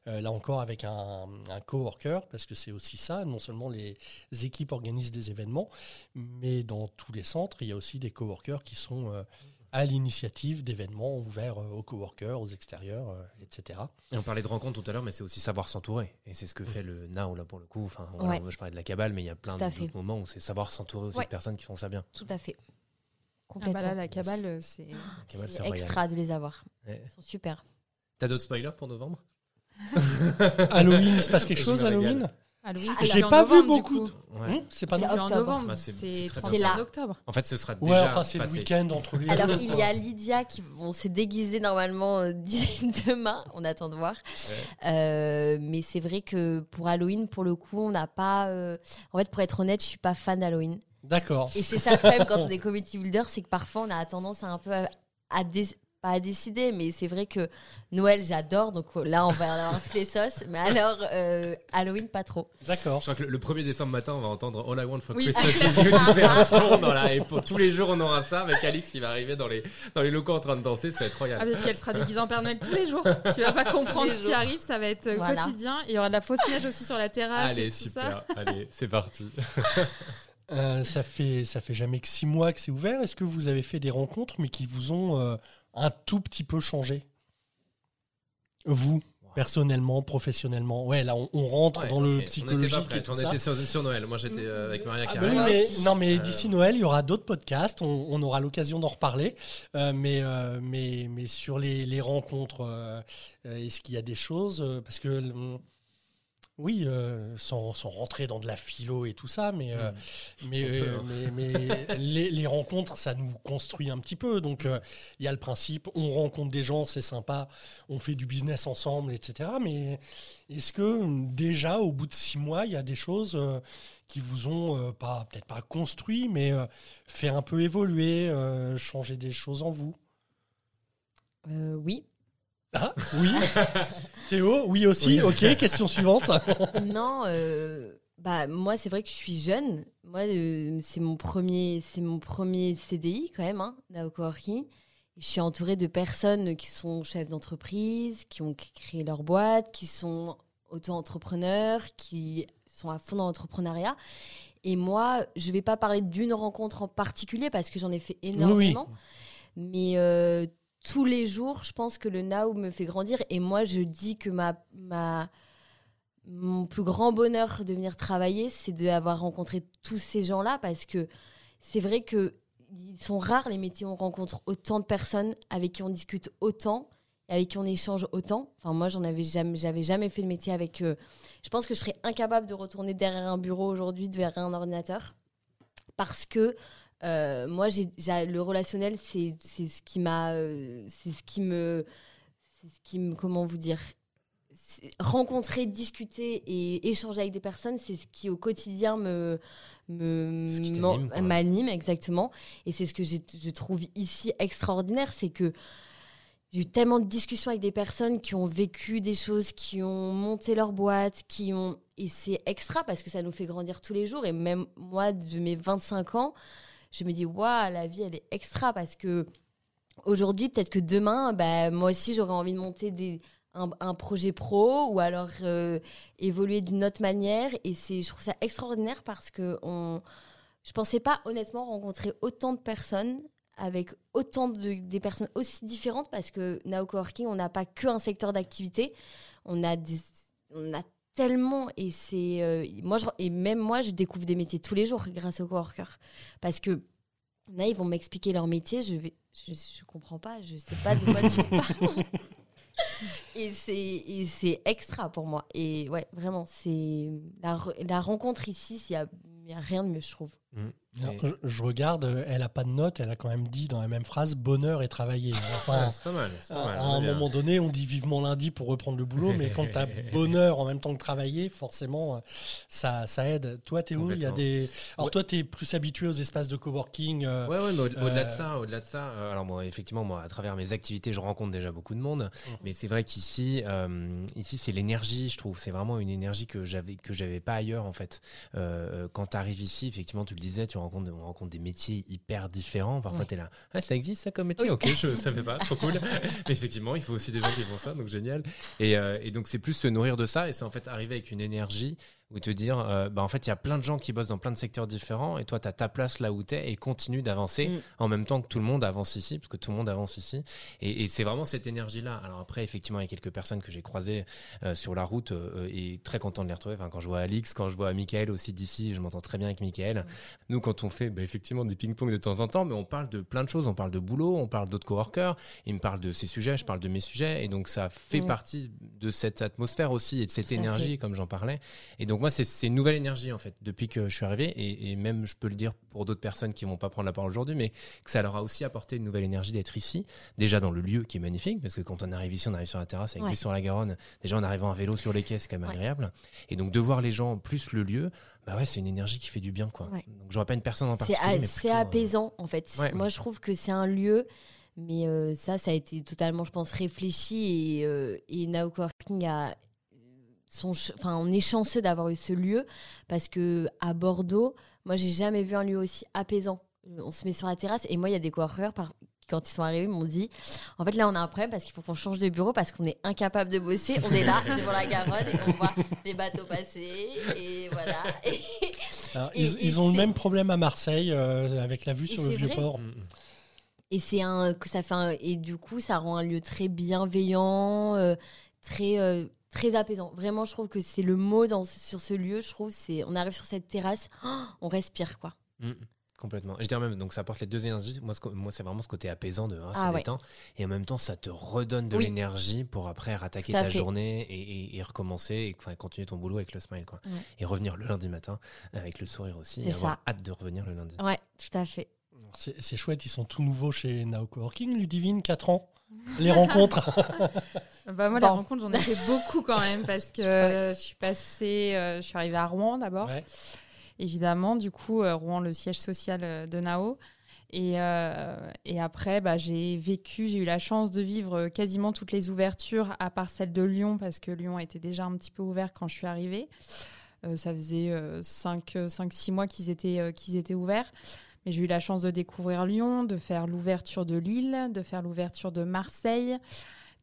là encore, avec un, un coworker, parce que c'est aussi ça. Non seulement les équipes organisent des événements, mais dans tous les centres, il y a aussi des coworkers qui sont euh, à l'initiative d'événements ouverts euh, aux coworkers, aux extérieurs, euh, etc. Et on parlait de rencontres tout à l'heure, mais c'est aussi savoir s'entourer. Et c'est ce que fait le Now là pour le coup. Enfin, Ouais. je parlais de la cabale, mais il y a plein d'autres moments où c'est savoir s'entourer aussi Ouais. de personnes qui font ça bien. Tout à fait. Ah bah Complètement. là, la cabale, euh, c'est. Royal. extra de les avoir. Ouais. Ils sont super. T'as d'autres spoilers pour novembre? Halloween, il se passe quelque chose. Halloween? Halloween, c'est j'ai en pas vu novembre, du beaucoup coup. Ouais. Hum, C'est pas C'est non en octobre. novembre. Bah, c'est- c'est c'est très 31 bien. octobre. En fait, ce sera Ouais, déjà. enfin, c'est le passé. week-end entre les Alors, deux. il y a Lydia qui vont se déguiser normalement euh, demain. On attend de voir. Euh, mais c'est vrai que pour Halloween, pour le coup, on n'a pas. euh, En fait, pour être honnête, je suis pas fan d'Halloween. D'accord. Et c'est ça le problème quand on est community builder, c'est que parfois on a tendance à un peu à, à dé- pas à décider, mais c'est vrai que Noël j'adore, donc là on va en avoir toutes les sauces. Mais alors euh, Halloween pas trop. D'accord. Je crois que le, le 1er décembre matin, on va entendre All I Want for Oui, Christmas is You, tu Et pour tous les jours, on aura ça avec Alix qui va arriver dans les, dans les locaux en train de danser. Ça va être Ah, royal. mais puis elle sera déguisée en Père Noël tous les jours. Tu vas pas comprendre ce qui arrive, ça va être euh, Voilà. quotidien. Il y aura de la fausse neige aussi sur la terrasse. Allez, et tout ça. super. Allez, c'est parti. Euh, ça fait ça fait jamais que six mois que c'est ouvert. Est-ce que vous avez fait des rencontres, mais qui vous ont euh, un tout petit peu changé Vous, personnellement, professionnellement. Ouais, là, on, on rentre Ouais, dans le psychologique On était, pas et prêts. tout on ça. était sur, sur Noël. Moi, j'étais euh, avec Maria Ah bah oui, mais, non, mais Euh, d'ici Noël, il y aura d'autres podcasts. On, on aura l'occasion d'en reparler. Euh, mais, mais, mais sur les, les rencontres, est-ce qu'il y a des choses? Parce que, oui, euh, sans, sans rentrer dans de la philo et tout ça, mais, euh, mais, euh, hein. mais, mais les, les rencontres, ça nous construit un petit peu. Donc, euh, il y a le principe, on rencontre des gens, c'est sympa, on fait du business ensemble, etc. Mais est-ce que déjà, au bout de six mois, il y a des choses euh, qui vous ont euh, pas peut-être pas construit, mais euh, fait un peu évoluer, euh, changer des choses en vous? Euh, oui. Ah oui Théo, oui aussi. Oui. Ok, question suivante. non, euh, bah moi c'est vrai que je suis jeune. Moi euh, c'est mon premier, c'est mon premier CDI quand même, hein, Coworking. Je suis entourée de personnes qui sont chefs d'entreprise, qui ont créé leur boîte, qui sont auto-entrepreneurs, qui sont à fond dans l'entrepreneuriat. Et moi, je vais pas parler d'une rencontre en particulier parce que j'en ai fait énormément. Mais euh, tous les jours, je pense que le now me fait grandir. Et moi, je dis que ma, mon plus grand bonheur de venir travailler, c'est d'avoir rencontré tous ces gens-là parce que c'est vrai que ils sont rares les métiers où on rencontre autant de personnes avec qui on discute autant et avec qui on échange autant. Enfin, moi, j'en avais jamais, j'avais jamais fait de métier avec. euh, je pense que je serais incapable de retourner derrière un bureau aujourd'hui, derrière un ordinateur, parce que euh, moi, j'ai, le relationnel, c'est, ce qui m'a, euh, c'est ce qui me, c'est ce qui me, comment vous dire, rencontrer, discuter et échanger avec des personnes, c'est ce qui au quotidien me, m'anime exactement. Et c'est ce que je trouve ici extraordinaire, c'est que j'ai eu tellement de discussions avec des personnes qui ont vécu des choses, qui ont monté leur boîte, qui ont et c'est extra parce que ça nous fait grandir tous les jours. Et même moi, de mes 25 ans, je me dis waouh, la vie elle est extra parce que aujourd'hui, peut-être que demain, bah, moi aussi j'aurais envie de monter des un, projet pro ou alors euh, évoluer d'une autre manière. Et c'est, je trouve ça extraordinaire parce que on, je pensais pas honnêtement rencontrer autant de personnes avec autant de des personnes aussi différentes parce que Now Coworking, on n'a pas qu'un secteur d'activité, on a des, on a tellement et c'est euh, moi je, et même moi je découvre des métiers tous les jours grâce aux coworkers parce que là ils vont m'expliquer leur métier, je vais je, je comprends pas, je sais pas de quoi tu parles. Et c'est, et c'est extra pour moi. Et ouais, vraiment, c'est la, la rencontre ici, il il y a rien de mieux, je trouve. Alors, Et- je, je regarde, euh, elle a pas de note, elle a quand même dit dans la même phrase bonheur et travailler. Enfin, Ah, c'est pas mal. pas mal, à un bien. moment donné, on dit vivement lundi pour reprendre le boulot, mais quand tu as bonheur en même temps que travailler, forcément, euh, ça, ça aide. Toi, Théo, il y a des. Alors, Ouais. toi, tu es plus habitué aux espaces de coworking. euh, Ouais, ouais, mais au- au-delà de Euh, ça, au-delà de ça, euh, alors moi, effectivement, moi, à travers mes activités, je rencontre déjà beaucoup de monde, Mhm. mais c'est vrai qu'ici, ici, c'est l'énergie, je trouve, c'est vraiment une énergie que j'avais que j'avais pas ailleurs en fait. Quand tu arrives ici, effectivement, tu le disais, tu rencontres, on rencontre des métiers hyper différents. Parfois, Ouais. tu es là, ah, ça existe ça comme métier, Oui. ok, je savais pas, trop cool. Mais effectivement, il faut aussi des gens qui font ça, donc génial. Et, euh, et donc, c'est plus se nourrir de ça, et c'est en fait arriver avec une énergie ou te dire, euh, bah, en fait, il y a plein de gens qui bossent dans plein de secteurs différents et toi, tu as ta place là où tu es et continue d'avancer Mm. en même temps que tout le monde avance ici, parce que tout le monde avance ici. Et, et c'est vraiment cette énergie-là. Alors après, effectivement, il y a quelques personnes que j'ai croisées euh, sur la route euh, et très content de les retrouver. Enfin, quand je vois Alix, quand je vois Michael aussi d'ici, je m'entends très bien avec Michael. Nous, quand on fait bah, effectivement des ping-pong de temps en temps, mais on parle de plein de choses. On parle de boulot, on parle d'autres coworkers. Il me parle de ses sujets, je parle de mes sujets. Et donc, ça fait Ouais. partie de cette atmosphère aussi et de cette énergie, comme j'en parlais. Et donc, moi, c'est une nouvelle énergie, en fait, depuis que je suis arrivé. Et, et même, je peux le dire pour d'autres personnes qui vont pas prendre la parole aujourd'hui, mais que ça leur a aussi apporté une nouvelle énergie d'être ici. Déjà dans le lieu qui est magnifique, parce que quand on arrive ici, on arrive sur la terrasse avec Ouais. vue sur la Garonne. Déjà, en arrivant à vélo sur les quais, c'est quand même Ouais. agréable. Et donc, de voir les gens plus le lieu, bah ouais, c'est une énergie qui fait du bien, quoi. Ouais. Donc, j'aurais pas une personne en particulier. c'est euh, apaisant en fait. Moi je trouve que c'est un lieu, mais euh, ça, ça a été totalement, je pense, réfléchi et, euh, et Now a enfin, on est chanceux d'avoir eu ce lieu parce que à Bordeaux, moi j'ai jamais vu un lieu aussi apaisant. On se met sur la terrasse et moi il y a des coworkers par quand ils sont arrivés, ils m'ont dit en fait là on a un problème parce qu'il faut qu'on change de bureau parce qu'on est incapable de bosser. On est là devant la Garonne et on voit les bateaux passer et voilà. Et- Alors, Et- ils, et ils ont le même problème à Marseille euh, avec la vue Et sur le c'est vieux vrai. port. mm, Et c'est un que ça fait un- et du coup ça rend un lieu très bienveillant, euh, très euh, très apaisant. Vraiment, je trouve que c'est le mot dans sur ce lieu. Je trouve c'est on arrive sur cette terrasse, oh, on respire quoi. mm, mm. Complètement. Je dirais même, donc ça apporte les deux énergies. Moi, ce c'est vraiment ce côté apaisant de ah, ça Ah ouais. détend. Et en même temps, ça te redonne de Oui. l'énergie pour après rattaquer ta fait. journée et, et- et recommencer et continuer ton boulot avec le smile. Quoi. Ouais. Et revenir le lundi matin avec le sourire aussi. C'est Et avoir ça. hâte de revenir le lundi. Ouais, tout à fait. C'est c'est chouette, ils sont tout nouveaux chez Now Coworking. Ludivine, 4 ans. Les rencontres. Bah, moi, les rencontres, j'en ai fait beaucoup quand même parce que je suis passée, euh, je suis arrivée à Rouen d'abord, Ouais. évidemment. Du coup, euh, Rouen, le siège social euh, de Nao. Et, euh, et après, bah, j'ai vécu, j'ai eu la chance de vivre quasiment toutes les ouvertures, à part celle de Lyon, parce que Lyon était déjà un petit peu ouvert quand je suis arrivée. Euh, ça faisait 5-6 mois qu'ils étaient, euh, qu'ils étaient ouverts. Mais j'ai eu la chance de découvrir Lyon, de faire l'ouverture de Lille, de faire l'ouverture de Marseille,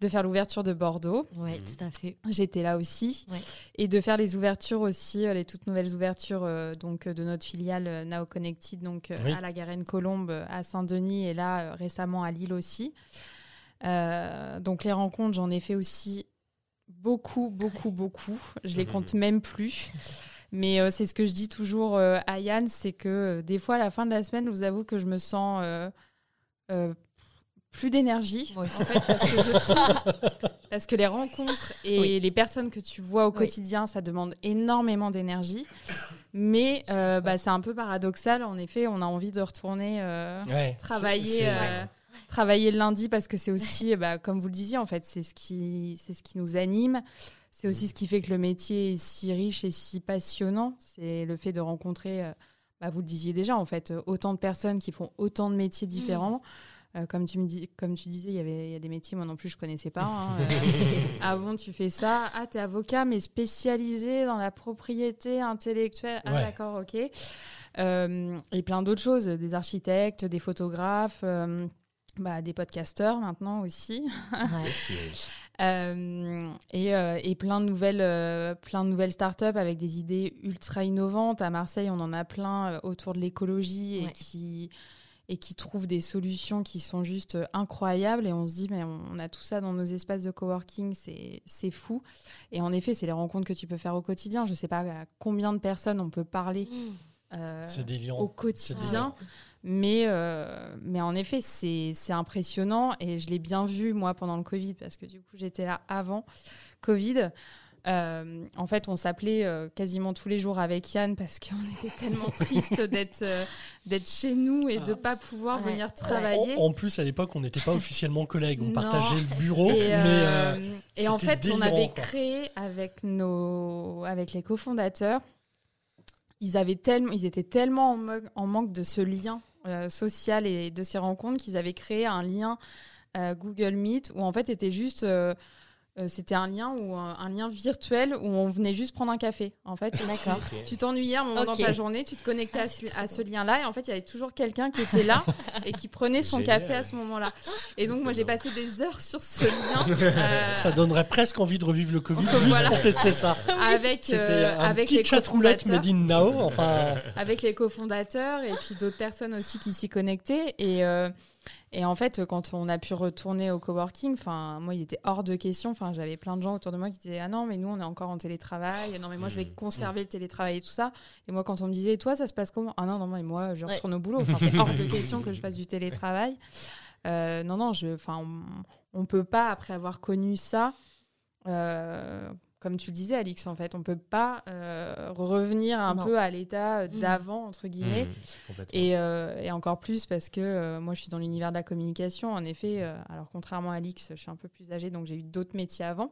de faire l'ouverture de Bordeaux. Ouais, Mhm. tout à fait. J'étais là aussi. Ouais. Et de faire les ouvertures aussi, euh, les toutes nouvelles ouvertures euh, donc, euh, de notre filiale euh, Now Connected, donc euh, Oui. à la Garenne-Colombe, à Saint-Denis et là euh, récemment à Lille aussi. Euh, donc les rencontres, j'en ai fait aussi beaucoup, beaucoup, beaucoup. Je les compte même plus. Mais euh, c'est ce que je dis toujours euh, à Yann, c'est que euh, des fois à la fin de la semaine, je vous avoue que je me sens euh, euh, plus d'énergie. Moi En fait, parce que, je trouve- parce que les rencontres et Oui. les personnes que tu vois au Oui. quotidien, ça demande énormément d'énergie. Mais euh, bah, c'est un peu paradoxal. En effet, on a envie de retourner euh, Ouais, travailler, c'est- c'est- euh, travailler le lundi parce que c'est aussi, bah, comme vous le disiez, en fait, c'est ce qui, c'est ce qui nous anime. C'est aussi ce qui fait que le métier est si riche et si passionnant. C'est le fait de rencontrer, euh, bah, vous le disiez déjà, en fait, euh, autant de personnes qui font autant de métiers différents. Euh, comme, tu me dis, comme tu disais, il y avait y a des métiers, moi non plus, je connaissais pas. hein. Euh, ah bon, tu fais ça? Ah, t'es avocat, mais spécialisé dans la propriété intellectuelle. Ah, Ouais. d'accord, ok. Et plein d'autres choses, des architectes, des photographes, bah, des podcasteurs maintenant aussi. Ouais. Euh, et, euh, et plein de nouvelles, euh, plein de nouvelles startups avec des idées ultra innovantes. À Marseille, on en a plein euh, autour de l'écologie et Ouais. qui et qui trouvent des solutions qui sont juste euh, incroyables. Et on se dit, mais on, a tout ça dans nos espaces de coworking, c'est c'est fou. Et en effet, c'est les rencontres que tu peux faire au quotidien. Je sais pas à combien de personnes on peut parler euh, C'est délirant. au quotidien. Mais, euh, mais en effet, c'est c'est impressionnant et je l'ai bien vu, moi, pendant le Covid, parce que du coup, j'étais là avant Covid. Euh, en fait, on s'appelait euh, quasiment tous les jours avec Yann parce qu'on était tellement triste d'être euh, d'être chez nous et de Ah. pas pouvoir Ouais. venir En, travailler. en plus, à l'époque, on n'était pas officiellement collègues. On Non. partageait le bureau, Et, mais euh, euh, et en fait, on avait quoi. créé avec nos, avec les cofondateurs, ils avaient tellement, ils étaient tellement en manque de ce lien euh, social et de ces rencontres qu'ils avaient créé un lien euh, Google Meet où en fait c'était juste euh, c'était un lien ou un, un lien virtuel où on venait juste prendre un café. En fait, D'accord. tu t'ennuyais un moment dans ta journée, tu te connectais à, ce- à ce lien-là et en fait, il y avait toujours quelqu'un qui était là et qui prenait son Génial. café à ce moment-là. Et donc, moi, j'ai passé des heures sur ce lien euh, Ça donnerait presque envie de revivre le Covid juste Voilà. pour tester ça. avec, euh, un avec petit les chat roulette made in. Enfin, avec les cofondateurs et puis d'autres personnes aussi qui s'y connectaient. Et, euh, et en fait, quand on a pu retourner au coworking, enfin, moi, il était hors de question. Enfin, j'avais plein de gens autour de moi qui disaient Ah non, mais nous, on est encore en télétravail. Non, mais moi, je vais Mmh. conserver le télétravail et tout ça. Et moi, quand on me disait Et toi, ça se passe comment? Ah non, non, mais moi, je Ouais. retourne au boulot. Enfin, c'est hors de question que je fasse du télétravail. Euh, non, non, je, enfin, on, on peut pas, après avoir connu ça, euh, comme tu le disais, Alix, en fait, on peut pas euh, revenir un Non. peu à l'état Mm. d'avant, entre guillemets. Mmh. Et, euh, et encore plus parce que euh, moi, je suis dans l'univers de la communication. En effet, euh, alors contrairement à Alix, je suis un peu plus âgée, donc j'ai eu d'autres métiers avant.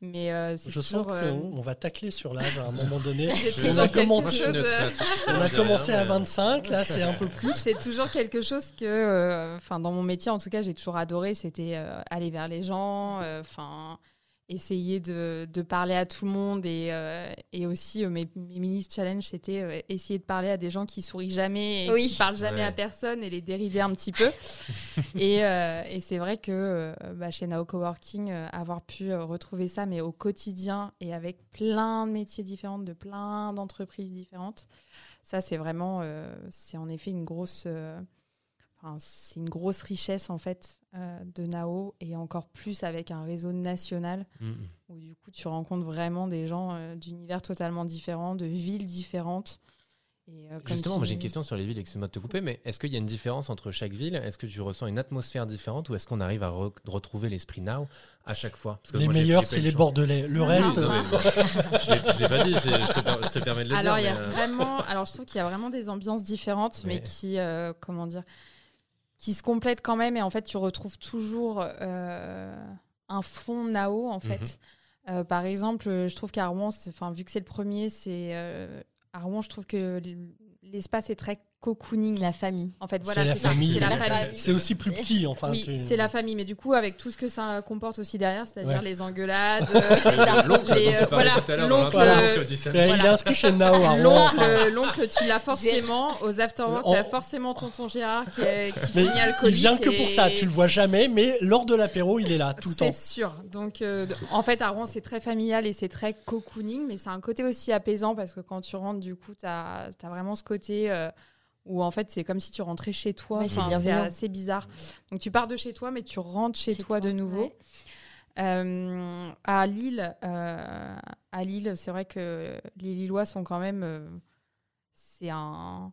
Mais euh, c'est je sens toujours. euh, qu'on va tacler sur l'âge à un moment donné. on a commencé- euh. On a commencé à mais- 25, là c'est un peu plus. c'est toujours quelque chose que, euh, enfin, dans mon métier, en tout cas, j'ai toujours adoré. C'était euh, aller vers les gens, euh, enfin, essayer de, de parler à tout le monde et, euh, et aussi euh, mes, mes mini challenges, c'était euh, essayer de parler à des gens qui sourient jamais et Oui. qui parlent jamais Ouais. à personne et les dérider un petit peu. et euh, et c'est vrai que euh, bah, chez Nao Coworking, euh, avoir pu euh, retrouver ça, mais au quotidien et avec plein de métiers différents, de plein d'entreprises différentes, ça c'est vraiment, euh, c'est en effet une grosse, euh, enfin, c'est une grosse richesse en fait euh, de Nao et encore plus avec un réseau national Mmh, où du coup tu rencontres vraiment des gens euh, d'univers totalement différents, de villes différentes. Et, euh, Justement, tu moi j'ai une question sur les villes, excuse-moi de te couper, mais est-ce qu'il y a une différence entre chaque ville? Est-ce que tu ressens une atmosphère différente ou est-ce qu'on arrive à re- retrouver l'esprit now à chaque fois? Parce que Les moi, meilleurs, c'est le les. Bordelais. Le Non, reste, Non, mais- je l'ai- pas dit, je te, per- je te permets de le Alors, il y dire. a euh, vraiment, alors je trouve qu'il y a vraiment des ambiances différentes, mais qui, euh, comment dire, qui se complètent quand même. Et en fait, tu retrouves toujours euh, un fond Nao, en fait. Mhm. Euh, par exemple, euh, je trouve qu'à Rouen, vu que c'est le premier, c'est à Rouen, je trouve que l'espace est très cocooning. La famille. En fait, C'est voilà, la c'est ça, famille. C'est la La famille. c'est aussi plus petit. Enfin, oui, tu- c'est la famille, mais du coup, avec tout ce que ça comporte aussi derrière, c'est-à-dire Ouais. les engueulades, L'oncle les, tu euh, voilà, l'oncle, euh, l'oncle Il inscrit chez Nao tu l'as forcément aux afterwork. On- T'as forcément tonton Gérard qui, est, qui Mais finit il alcoolique. vient que pour et- ça. Tu le vois jamais, mais lors de l'apéro, il est là tout le temps. C'est sûr. Donc, euh, en fait, à Rouen, c'est très familial et c'est très cocooning, mais c'est un côté aussi apaisant parce que quand tu rentres, du coup, tu as, vraiment ce côté euh, où, en fait, c'est comme si tu rentrais chez toi. Ouais, c'est Enfin, c'est bienveillant. assez bizarre. Donc, tu pars de chez toi, mais tu rentres chez, Chez toi, de nouveau. ouais. Euh, à Lille, euh, à Lille, c'est vrai que les Lillois sont quand même. euh, c'est un.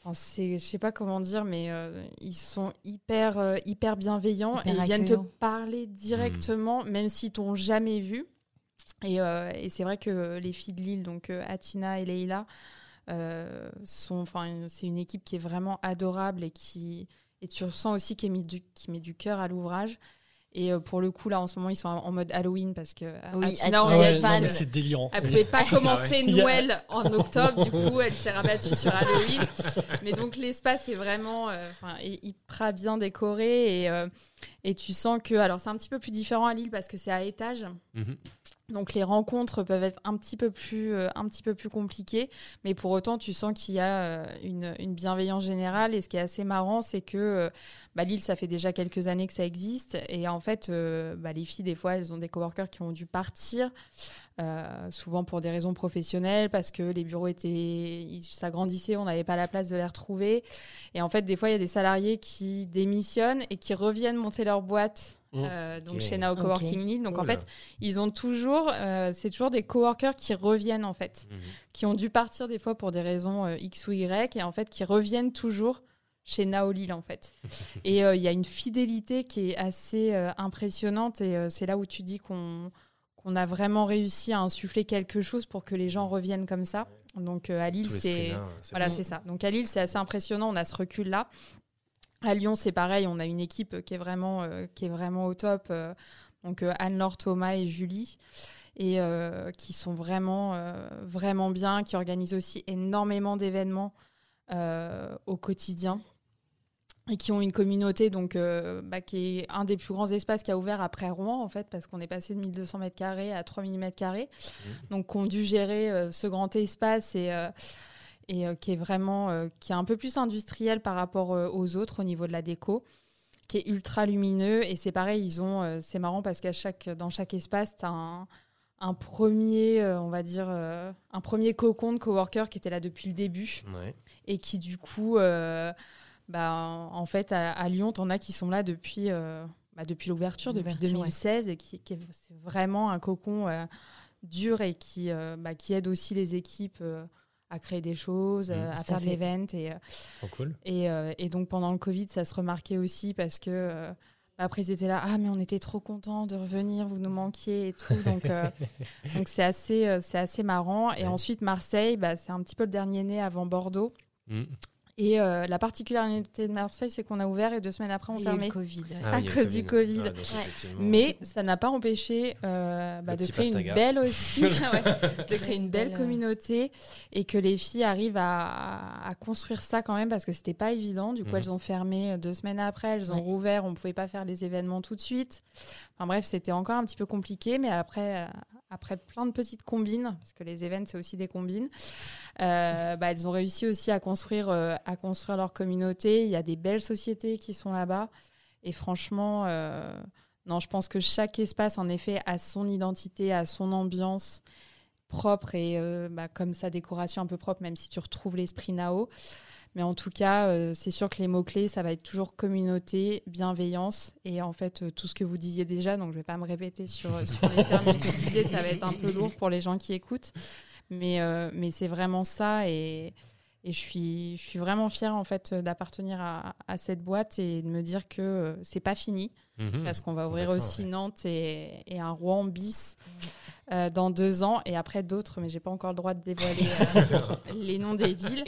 enfin, c'est, je sais pas comment dire, mais euh, ils sont hyper, euh, hyper bienveillants Hyper et ils viennent te parler directement, même s'ils t'ont jamais vu. Et, euh, et c'est vrai que les filles de Lille, donc euh, Atina et euh, enfin, c'est une équipe qui est vraiment adorable et qui, et tu ressens aussi qui met du, qui met du cœur à l'ouvrage. Et euh, pour le coup, là, en ce moment, ils sont en mode Halloween parce que euh, Oui, Atina, Ah ouais, fait, non, c'est délirant. elle pouvait pas commencer Ah a- Noël en octobre, du coup, elle s'est rabattue sur Halloween. Mais donc, l'espace est vraiment euh, hyper bien décoré et, euh, et tu sens que. Alors, c'est un petit peu plus différent à Lille parce que c'est à étage. Mhm. Donc les rencontres peuvent être un petit peu plus, euh, un compliquées, mais pour autant tu sens qu'il y a euh, une, bienveillance générale. Et ce qui est assez marrant, c'est que euh, bah, ça fait déjà quelques années que ça existe, et en fait, euh, bah, les filles des fois, elles ont des coworkers qui ont dû partir, souvent pour des raisons professionnelles, parce que les bureaux étaient, s'agrandissaient, on n'avait pas la place de les retrouver. Et en fait, des fois, il y a des salariés qui démissionnent et qui reviennent monter leur boîte. Mmh. euh, donc chez Nao Coworking Ok. Lille. Donc en fait, ils ont toujours, euh, c'est toujours des coworkers qui reviennent en fait, Mhm. qui ont dû partir des fois pour des raisons euh, X ou Y et en fait qui reviennent toujours chez Nao Lille en fait. et euh, il y a une fidélité qui est assez euh, impressionnante et euh, c'est là où tu dis qu'on qu'on a vraiment réussi à insuffler quelque chose pour que les gens reviennent comme ça. Donc euh, à Lille, Tout c'est là, voilà, bon. c'est ça. Donc à Lille, c'est assez impressionnant. On a ce recul-là. À Lyon, c'est pareil. On a une équipe qui est vraiment, euh, qui est vraiment au top. euh, donc euh, Anne-Laure, Thomas et Julie. Et qui sont vraiment, vraiment bien, qui organisent aussi énormément d'événements au quotidien. et qui ont une communauté donc bah, qui est un des plus grands espaces qui a ouvert après Rouen en fait parce qu'on est passé de 1200 mètres carrés à 3000 mètres carrés donc ont dû gérer ce grand espace et euh, et qui est vraiment qui est un peu plus industriel par rapport aux autres au niveau de la déco qui est ultra lumineux. Et c'est pareil ils ont c'est marrant parce qu'à chaque dans chaque espace tu as un, un premier on va dire un premier cocon de coworker qui était là depuis le début. Ouais. et qui du coup bah, en fait, à, à Lyon, t'en as qui sont là depuis, euh, bah, depuis l'ouverture, depuis L'ouverture, 2016, et qui, qui est, c'est vraiment un cocon euh, dur et qui, euh, bah, qui aide aussi les équipes euh, à créer des choses, Mmh. euh, à faire de fait. l'event. Et, euh, Trop cool. et, euh, et donc pendant le Covid, ça se remarquait aussi parce que après ils étaient là, ah mais on était trop contents de revenir, vous nous manquiez et tout. Donc euh, donc c'est assez euh, c'est assez marrant. Et Ouais. ensuite Marseille, bah, c'est un petit peu le dernier né avant Bordeaux. Mm. Et euh, la particularité de Marseille, c'est qu'on a ouvert et deux semaines après on fermait. Covid. ouais. À il y a le cause du Covid. Ah, donc Ouais. effectivement. Mais ça n'a pas empêché euh, bah, de créer une belle aussi, ouais, de créer une belle communauté et que les filles arrivent à, à construire ça quand même parce que c'était pas évident. Du coup, Mhm. elles ont fermé euh, deux semaines après, elles ont Ouais. rouvert, on pouvait pas faire les événements tout de suite. Enfin bref, c'était encore un petit peu compliqué, mais après, euh, après plein de petites combines, parce que les événements c'est aussi des combines, euh, bah, elles ont réussi aussi à construire, euh, à construire leur communauté. Il y a des belles sociétés qui sont là-bas. Et franchement, euh, non, je pense que chaque espace, en effet, a son identité, a son ambiance propre et bah, comme sa décoration un peu propre, même si tu retrouves l'esprit Nao. Mais en tout cas, euh, c'est sûr que les mots-clés, ça va être toujours communauté, bienveillance et en fait, euh, tout ce que vous disiez déjà. Donc, je ne vais pas me répéter sur, sur les termes utilisés, ça va être un peu lourd pour les gens qui écoutent. Mais, euh, mais c'est vraiment ça et, et je, suis, je suis vraiment fière en fait d'appartenir à, à cette boîte et de me dire que euh, c'est pas fini Mhm. parce qu'on va ouvrir aussi ouais. Nantes et, et un Rouen bis euh, dans deux ans et après d'autres, mais j'ai pas encore le droit de dévoiler euh, les noms des villes.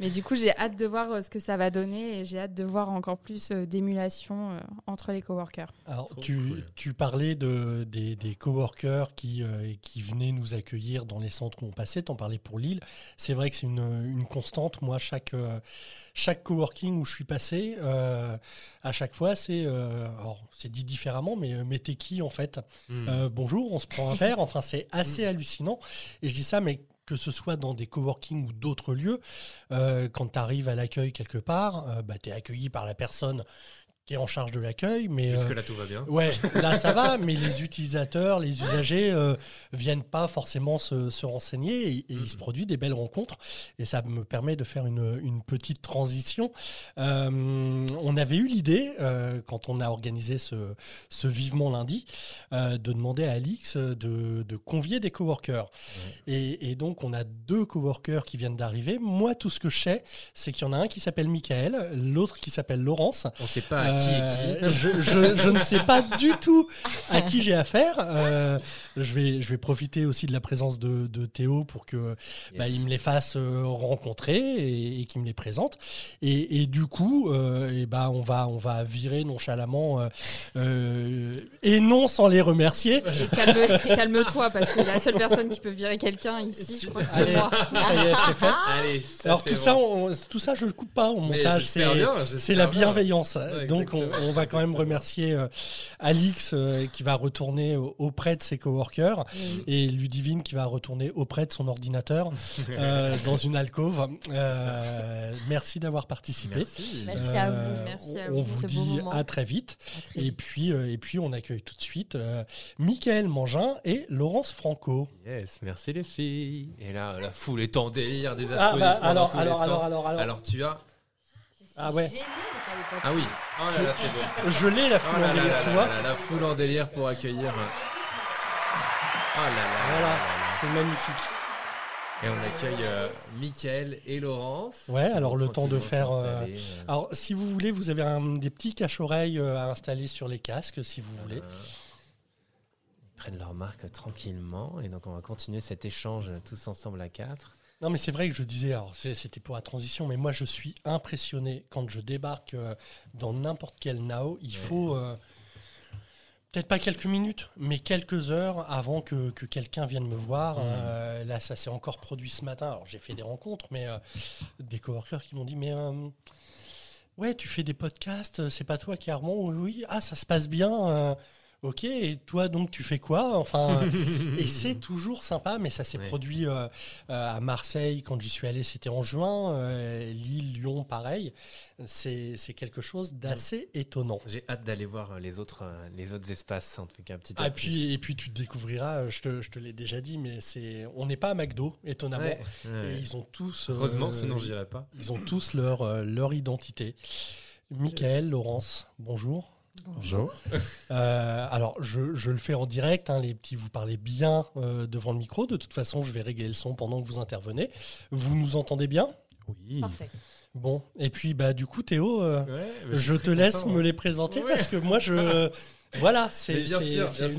Mais du coup, j'ai hâte de voir euh, ce que ça va donner et j'ai hâte de voir encore plus euh, d'émulation euh, entre les coworkers. Alors, tu, cool. tu parlais de, des, des coworkers qui, euh, qui venaient nous accueillir dans les centres où on passait. T'en parlais pour Lille. C'est vrai que c'est une, une constante. Moi, chaque, euh, chaque coworking où je suis passé, euh, à chaque fois, c'est. euh, dit différemment, mais, mais t'es qui en fait? Mm. Euh, Bonjour, on se prend un verre. Enfin, c'est assez hallucinant. Et je dis ça, mais que ce soit dans des coworking ou d'autres lieux, euh, quand tu arrives à l'accueil quelque part, euh, bah, tu es accueilli par la personne qui est en charge de l'accueil. Mais, euh, Jusque-là, tout va bien. Ouais, là ça va, mais les utilisateurs, les usagers euh, viennent pas forcément se, se renseigner et, et il se produit des belles rencontres. Et ça me permet de faire une, une petite transition. Euh, on avait eu l'idée, quand on a organisé ce, ce vivement lundi, de demander à Alix de, de convier des coworkers. Et, et donc on a deux coworkers qui viennent d'arriver. Moi, tout ce que je sais, c'est qu'il y en a un qui s'appelle Michael, l'autre qui s'appelle Laurence. On sait pas à qui est qui. Euh, je, je- je ne sais pas du tout à qui j'ai affaire. Euh, je, vais, je vais profiter aussi de la présence de, de Théo pour que bah, il me les fasse euh, rencontrer et, et qu'il me les présente. Et, et du coup, euh, et bah, on, va, on va virer nonchalamment euh, et non sans les remercier. Et calme- calme-toi parce que la seule personne qui peut virer quelqu'un ici, je crois que c'est moi. ça y est, c'est fait. Allez, ça, Alors tout bon. ça, on- tout ça, je le coupe pas au montage. C'est la bien. bienveillance. Ouais, Donc on, exactement. on va quand même remercier euh, Alix euh, qui va retourner au- auprès de ses coworkers et Ludivine qui va retourner auprès de son ordinateur euh, dans une alcôve. Euh, merci d'avoir participé. Merci. Merci à vous. Merci à on vous, dit à très vite. À très Et vite. puis, euh, et puis on accueille tout de suite euh, Michael Mangin et Laurence Franco. Yes, merci les filles. Et là, la foule est en délire, des Ah, applaudissements bah, dans alors, tous alors, les alors, sens. alors, alors, Alors, tu as... Ah ouais. Génial Ah oui. Oh là là, c'est beau. Je l'ai la Oh foule là en délire, là tu là vois. là, la foule en délire pour accueillir. Oh là là. Voilà, là là là. c'est magnifique. Et on accueille euh, Mickaël et Laurence. Ouais, alors le temps de faire, euh, euh, Alors, si vous voulez, vous avez un- des petits cache-oreilles euh, à installer sur les casques, si vous voulez. Ils prennent leur marque tranquillement. Et donc, on va continuer cet échange tous ensemble à quatre. Non, mais c'est vrai que je disais, alors c'était pour la transition, mais moi je suis impressionné quand je débarque euh, dans n'importe quel Nao. Il Ouais. faut euh, peut-être pas quelques minutes, mais quelques heures avant que, que quelqu'un vienne me voir. Euh, là, ça s'est encore produit ce matin. Alors j'ai fait des rencontres, mais des coworkers qui m'ont dit, mais. ouais, tu fais des podcasts, c'est pas toi qui Armand Oui, oui. Ah, ça se passe bien. Euh, Ok, et toi donc tu fais quoi Enfin, et c'est toujours sympa, mais ça s'est Ouais. produit euh, euh, à Marseille quand j'y suis allé, c'était en juin. euh, Lille, Lyon, pareil. C'est quelque chose d'assez étonnant. J'ai hâte d'aller voir les autres, euh, les autres espaces, en tout cas, petit à Ah, et petit. puis, et puis tu découvriras, je te, je te l'ai déjà dit, mais c'est on n'est pas à McDo, étonnamment. Ouais. Et ils ont tous. euh, Heureusement, sinon j'irai pas. Ils ont tous leur, euh, leur identité. Michael, Laurence, bonjour. Bonjour. Euh, alors, je, je le fais en direct. hein, les petits, vous parlez bien euh, devant le micro. De toute façon, je vais régler le son pendant que vous intervenez. Vous nous entendez bien? Oui. Parfait. Bon. Et puis, bah, du coup, Théo, euh, Ouais, je te laisse content, me hein. les présenter Ouais. parce que moi, je. voilà, c'est une nouvelle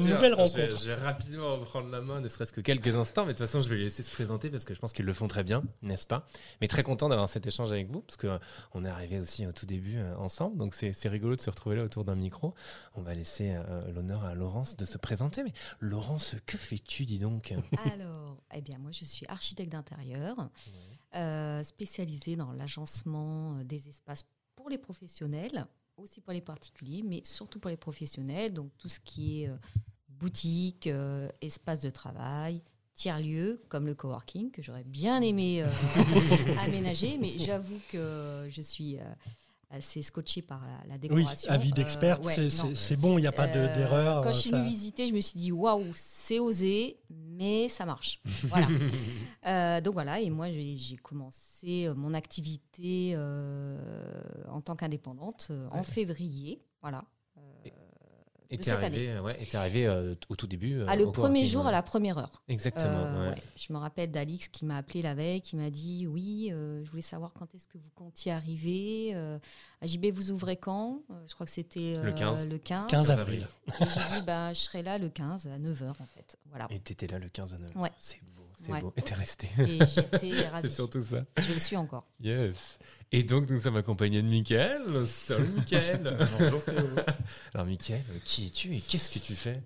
Je vais- rencontre. Je vais, rapidement reprendre la main, ne serait-ce que quelques instants, mais de toute façon, je vais les laisser se présenter parce que je pense qu'ils le font très bien, n'est-ce pas? Mais très content d'avoir cet échange avec vous parce que euh, on est arrivé aussi au tout début euh, ensemble, donc c'est rigolo de se retrouver là autour d'un micro. On va laisser euh, l'honneur à Laurence de se présenter. Mais Laurence, que fais-tu, dis donc? Alors, eh bien, moi, je suis architecte d'intérieur, euh, spécialisée dans l'agencement des espaces pour les professionnels, aussi pour les particuliers, mais surtout pour les professionnels. Donc, tout ce qui est euh, boutique, euh, espace de travail, tiers-lieux, comme le coworking, que j'aurais bien aimé euh, aménager, mais j'avoue que je suis assez scotchée par la, la Oui, décoration. avis Euh, d'experte, ouais, c'est- c'est c'est bon, il n'y a pas de- Euh, d'erreur. Quand je suis venue visiter, je me suis dit waouh, c'est osé, mais ça marche. Voilà. Euh, donc voilà, et moi j'ai commencé euh, mon activité euh, en tant qu'indépendante euh, en février. Voilà. Et de t'es cette arrivé, ouais, et t'es arrivé euh, au tout début. euh, ah, le premier jour à la première heure. Exactement. Euh, ouais. ouais. Je me rappelle d'Alix qui m'a appelé la veille, qui m'a dit oui, euh, je voulais savoir quand est-ce que vous comptiez arriver. Euh, à JB, vous ouvrez quand? Je crois que c'était Le euh, 15. Le 15. 15 15 avril. j'ai dit bah, je serai là le 15 à 9h en fait. Voilà. Et t'étais là le 15 à 9. Ouais. C'est beau, c'est Ouais. beau. Et t'es resté. Et j'étais ravie. c'est surtout ça. Je le suis encore. Yes. Et donc, nous sommes accompagnés de Michael. Salut, Michael. Bonjour Théo. Alors, Michael, qui es-tu et qu'est-ce que tu fais?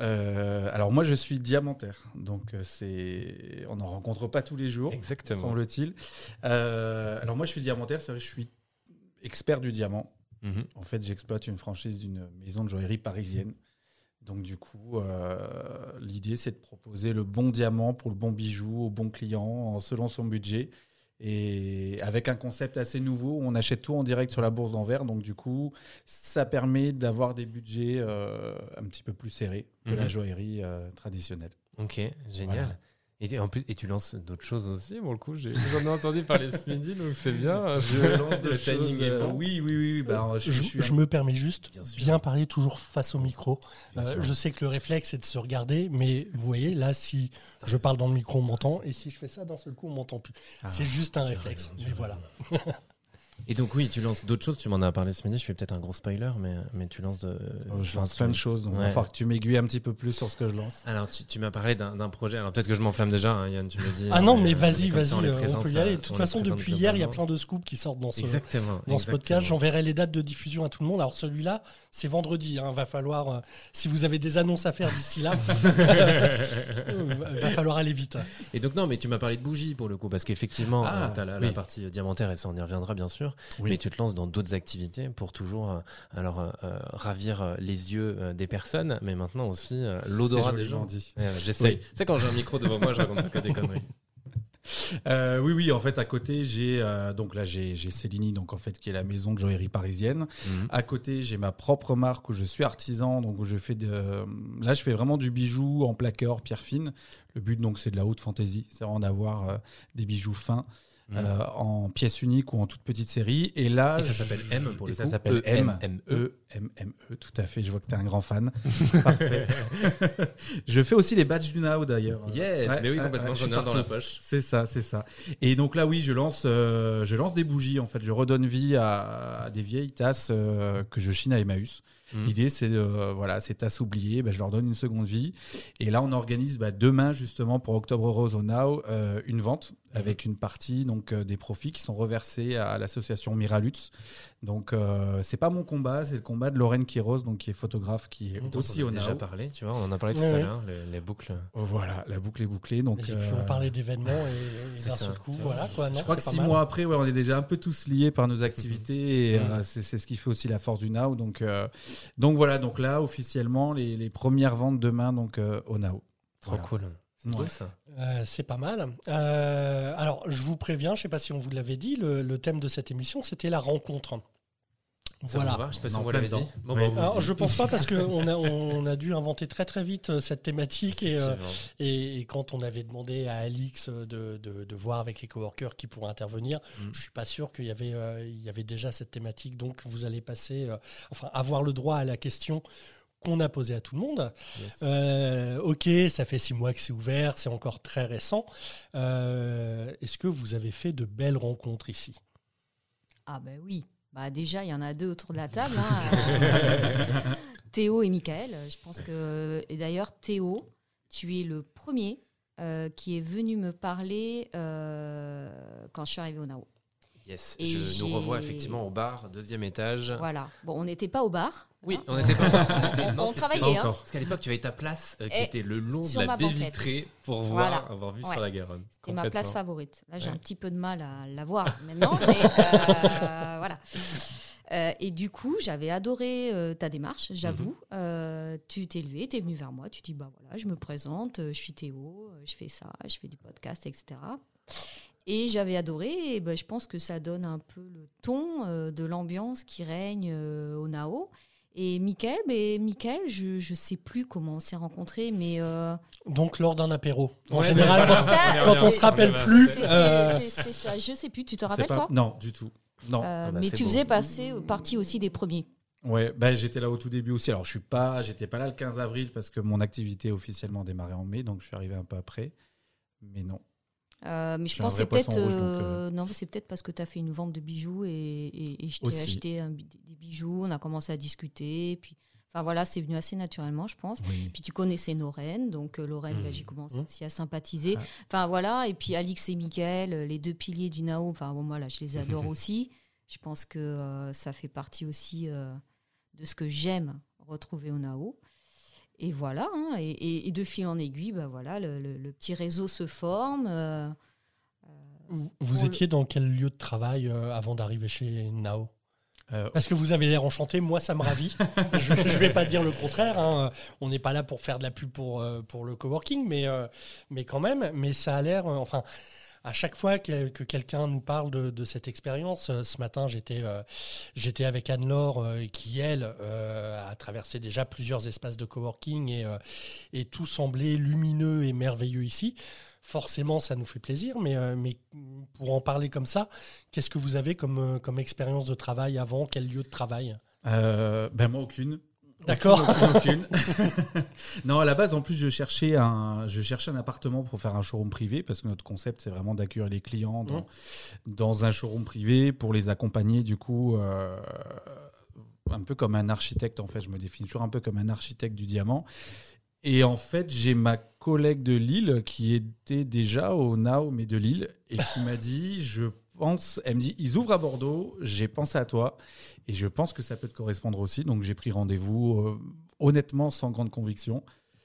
Euh, alors moi je suis diamantaire, donc euh, c'est on n'en rencontre pas tous les jours, Exactement. semble-t-il. Euh, alors moi je suis diamantaire, c'est vrai que je suis expert du diamant. Mhm. En fait j'exploite une franchise d'une maison de joaillerie parisienne. Donc du coup euh, l'idée c'est de proposer le bon diamant pour le bon bijou au bon client en selon son budget. Et avec un concept assez nouveau, on achète tout en direct sur la bourse d'Anvers. Donc, du coup, ça permet d'avoir des budgets euh, un petit peu plus serrés que Mhm. la joaillerie euh, traditionnelle. Ok, génial. Voilà. Et en plus, et tu lances d'autres choses aussi, pour le coup. J'en ai entendu parler ce midi, donc c'est bien. Je lance le de timing est bon. oui, oui, oui. bah, je, Je, je suis je un- me permets juste Bien bien, parler toujours face au micro. Euh, je sais que le réflexe est de se regarder, mais vous voyez, là, si je parle dans le micro, on m'entend, et si je fais ça d'un seul coup, on m'entend plus. Ah, c'est juste un réflexe. raison, mais voilà. Et donc, oui, tu lances d'autres choses. Tu m'en as parlé ce midi. Je fais peut-être un gros spoiler, mais, mais tu lances de. Oh, je enfin, lance plein de choses, donc il va falloir que tu m'aiguilles un petit peu plus sur ce que je lance. Alors, tu, tu m'as parlé d'un projet. Alors, peut-être que je m'enflamme déjà, hein, Yann, tu me dis. Ah non, euh, mais vas-y, vas-y, euh, on présente, peut y aller. euh, De toute on façon, depuis hier, il y a plein de scoops qui sortent dans ce, Exactement. dans ce exactement. podcast. J'enverrai les dates de diffusion à tout le monde. Alors celui-là, c'est vendredi. Hein. Va falloir, euh, si vous avez des annonces à faire d'ici là, euh, va falloir aller vite. Et donc non, mais tu m'as parlé de bougies pour le coup, parce qu'effectivement, Ah, tu as la, oui. la partie diamantaire et ça on y reviendra bien sûr, Oui. mais tu te lances dans d'autres activités pour toujours euh, alors euh, euh, ravir euh, les yeux euh, des personnes, mais maintenant aussi euh, l'odorat C'est des gens. J'essaye. Oui. Tu sais quand j'ai un micro devant moi, je raconte pas que des conneries. Euh, oui, oui, en fait, à côté, j'ai euh, donc là, j'ai Céline, donc en fait, qui est la maison de joaillerie parisienne. Mhm. À côté, j'ai ma propre marque où je suis artisan, donc où je fais de, là, je fais vraiment du bijou en plaqueur, pierre fine. Le but, donc, c'est de la haute fantaisie, c'est vraiment d'avoir euh, des bijoux fins Mhm. euh, en pièces uniques ou en toute petite série. Et là, Et ça s'appelle M pour et le ça coup. s'appelle M, M, E, M, M, E. Tout à fait. Je vois que tu es un grand fan. Parfait. je fais aussi les badges du Now d'ailleurs. Yes, Ouais, mais oui complètement, ouais, je j'en ai un dans la poche. C'est ça, c'est ça. Et donc là, oui, je lance, euh, je lance des bougies. En fait, je redonne vie à, à des vieilles tasses euh, que je chine à Emmaüs. Mhm. L'idée, c'est euh, voilà, ces tasses oubliées, ben, je leur donne une seconde vie. Et là, on organise bah, demain, justement, pour Octobre Rose au Now, euh, une vente avec une partie donc euh, des profits qui sont reversés à l'association Miralutz. Donc euh, c'est pas mon combat, c'est le combat de Lorraine Quiros, donc qui est photographe, qui est aussi on au a déjà NAO. parlé, tu vois, on en a parlé tout Ouais, à ouais. l'heure, le- les boucles. Voilà, la boucle est bouclée. Donc Et puis euh, on parlait d'événements et, et c'est d'un seul coup, voilà quoi. Non, Je crois que six mal. mois après, ouais, on est déjà un peu tous liés par nos activités et Mhm. euh, c'est c'est ce qui fait aussi la force du Now. Donc, euh, donc voilà, donc là officiellement les, les premières ventes demain donc euh, au Now. Trop Voilà. cool. C'est beau Ouais. ça. Euh, c'est pas mal. Euh, alors, je vous préviens, je sais pas si on vous l'avait dit, le, le thème de cette émission, c'était la rencontre. Ça voilà. va Je sais pas si On dit. dedans. Bon, Oui. bah, Alors, je pense pas parce qu'on a, on a dû inventer très très vite euh, cette thématique et, euh, Effectivement. et, et quand on avait demandé à Alix de, de, de voir avec les coworkers qui pourraient intervenir, Mm. je suis pas sûr qu'il y avait euh, il y avait déjà cette thématique. Donc vous allez passer, euh, enfin avoir le droit à la question qu'on a posée à tout le monde. Yes. Euh, ok, ça fait six mois que c'est ouvert, c'est encore très récent. Euh, Est-ce que vous avez fait de belles rencontres ici? Ah ben oui. Bah déjà, il y en a deux autour de la table. hein. Théo et Michael. Je pense que et d'ailleurs Théo, tu es le premier euh, qui est venu me parler euh, quand je suis arrivée au Nao. Yes. Et Je nous revois effectivement au bar, deuxième étage. Voilà. Bon, on n'était pas au bar. Oui, hein. on était pas. on était- On- non, travaillait, Pas hein. Parce qu'à l'époque, tu avais ta place euh, qui Et était le long de la baie vitrée pour voir, Voilà. avoir vu Ouais. sur la Garonne. C'était ma place favorite. Là, j'ai Ouais. un petit peu de mal à la voir maintenant, mais euh, voilà. Euh, et du coup, j'avais adoré euh, ta démarche, j'avoue. Mhm. Euh, tu t'es levé, tu es venu vers moi, tu dis bah voilà, je me présente, je suis Théo, je fais ça, je fais du podcast, etc. Et j'avais adoré, et ben, je pense que ça donne un peu le ton euh, de l'ambiance qui règne euh, au Nao. Et Mickaël, ben, Mickaël, je ne sais plus comment on s'est rencontrés, mais euh, Donc lors d'un apéro. En Ouais, général, quand, ça, quand on se rappelle plus, c'est- euh, ça, je sais plus, tu te rappelles pas- toi? Non, du tout. Non. Euh, Ah bah, mais tu beau. faisais passer partie aussi des premiers. Ouais, bah, j'étais là au tout début aussi. Alors, je suis pas, j'étais pas là le 15 avril parce que mon activité officiellement démarrait en mai, donc je suis arrivé un peu après. Mais non. Euh, mais je pense que c'est peut-être donc, euh, non, c'est peut-être parce que tu as fait une vente de bijoux et, et, et je t'ai acheté un des bijoux, on a commencé à discuter, puis enfin voilà, c'est venu assez naturellement, je pense. Oui. Puis tu connaissais Lorraine, donc euh, Lorraine, bah, j'ai commencé Mhm. aussi à sympathiser. Ah. Enfin voilà, et puis Alix et Mickaël, euh, les deux piliers du Nao, enfin bon, moi là, je les adore aussi. Je pense que euh, ça fait partie aussi euh, de ce que j'aime retrouver au Nao. Et voilà, hein, et, et- et de fil en aiguille, bah voilà, le, le- le petit réseau se forme. euh, vous Pour étiez dans quel lieu de travail euh, avant d'arriver chez Nao Euh, Parce que vous avez l'air enchanté, moi ça me ravit. je, ne vais pas dire le contraire. hein. On n'est pas là pour faire de la pub pour, euh, pour le coworking, mais, euh, mais quand même, mais ça a l'air. euh, enfin, à chaque fois que, que quelqu'un nous parle de, cette expérience, euh, ce matin j'étais euh, avec Anne-Laure euh, qui, elle, a traversé déjà plusieurs espaces de coworking et, tout semblait lumineux et merveilleux ici. Forcément, ça nous fait plaisir, mais, pour en parler comme ça, qu'est-ce que vous avez comme, expérience de travail avant? Quel lieu de travail? Ben moi aucune. D'accord. Aucune, aucune. non, à la base, en plus, je cherchais un, je cherchais un appartement pour faire un showroom privé parce que notre concept, c'est vraiment d'accueillir les clients dans, dans un showroom privé pour les accompagner, du coup, euh, un peu comme un architecte, en fait. Je me définis toujours un peu comme un architecte du diamant. Et en fait, j'ai ma collègue de Lille qui était déjà au Now, mais de Lille, et qui m'a dit, je pense, elle me dit, ils ouvrent à Bordeaux, j'ai pensé à toi, et je pense que ça peut te correspondre aussi. Donc j'ai pris rendez-vous, euh, honnêtement, sans grande conviction.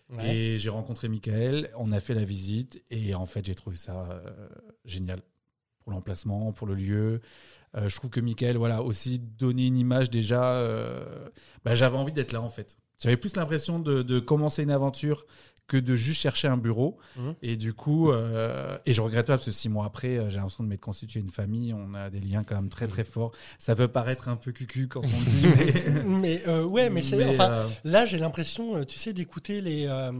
Ouais. Et j'ai rencontré Michael, on a fait la visite, et en fait, j'ai trouvé ça euh, génial pour l'emplacement, pour le lieu. Euh, je trouve que Michael, voilà, aussi donné une image déjà. bah, J'avais envie d'être là, en fait. J'avais plus l'impression de, de commencer une aventure que de juste chercher un bureau. Mhm. Et du coup, euh, et je regrette pas parce que six mois après, euh, j'ai l'impression de m'être constitué une famille. On a des liens quand même très très forts. Ça peut paraître un peu cucu quand on le dit, mais, Mais euh, ouais, mais c'est mais, enfin euh, là j'ai l'impression, tu sais, d'écouter les euh,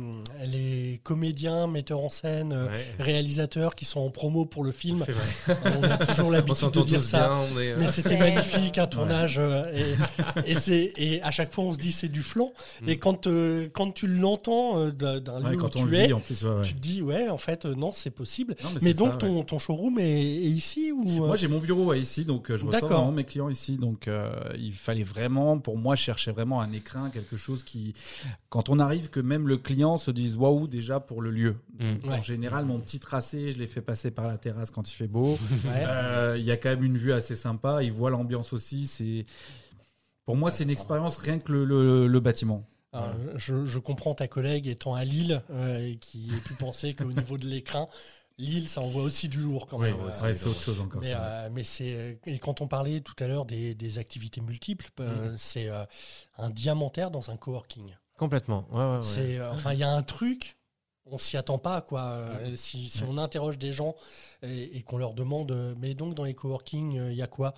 les comédiens, metteurs en scène, Ouais. réalisateurs qui sont en promo pour le film. C'est vrai. On a toujours l'habitude de dire ça. bien. On est, Mais c'était C'est- magnifique, un tournage. euh, et, et, c'est, et à chaque fois, on se dit c'est du flan. Mm. Et quand, euh, quand tu l'entends euh, d'un un Ouais, lieu quand où on tu le es, vit en plus. ouais, ouais. tu te dis, ouais, en fait, euh, non, c'est possible. Non, Mais donc, ça, ouais. ton, ton showroom est, est ici ou euh, Moi, j'ai mon bureau ouais, ici, donc euh, je reçois vraiment mes clients ici. Donc, euh, il fallait vraiment, pour moi, chercher vraiment un écrin, quelque chose qui, quand on arrive, que même le client se dise waouh déjà pour le lieu. Mm. Ouais. En général, mon petit tracé, je l'ai fait passer par la terrasse quand il fait beau. Ouais. Euh, Il y a quand même une vue assez sympa. Il voit l'ambiance aussi. C'est pour moi, c'est une expérience rien que le, le- le bâtiment. Alors, je, je comprends ta collègue étant à Lille euh, et qui ait pu penser qu'au niveau de l'écran, Lille, ça envoie aussi du lourd quand Oui, ouais, Euh, c'est autre chose encore. Mais, euh, mais c'est et quand on parlait tout à l'heure des, des activités multiples, euh, c'est euh, un diamantaire dans un coworking. Complètement. Ouais. C'est euh, enfin il y a un truc, on s'y attend pas quoi. Euh, Si, si on interroge des gens et, et qu'on leur demande, euh, mais donc dans les coworking, euh, il y a quoi?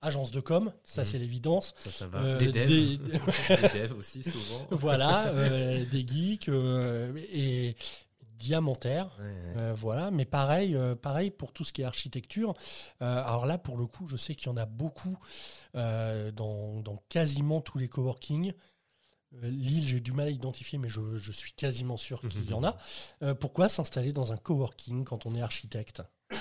Agence de com, ça Mhm. c'est l'évidence. Ça, ça va. Euh, des devs. des- Des devs aussi, souvent. voilà, euh, des geeks euh, et diamantaire. Ouais, ouais. Euh, voilà, mais pareil, euh, pareil pour tout ce qui est architecture. Euh, alors là, pour le coup, je sais qu'il y en a beaucoup euh, dans, dans quasiment tous les coworking. Euh, Lille, j'ai du mal à identifier, mais je, je suis quasiment sûr qu'il y en a. Euh, pourquoi s'installer dans un coworking quand on est architecte? Euh,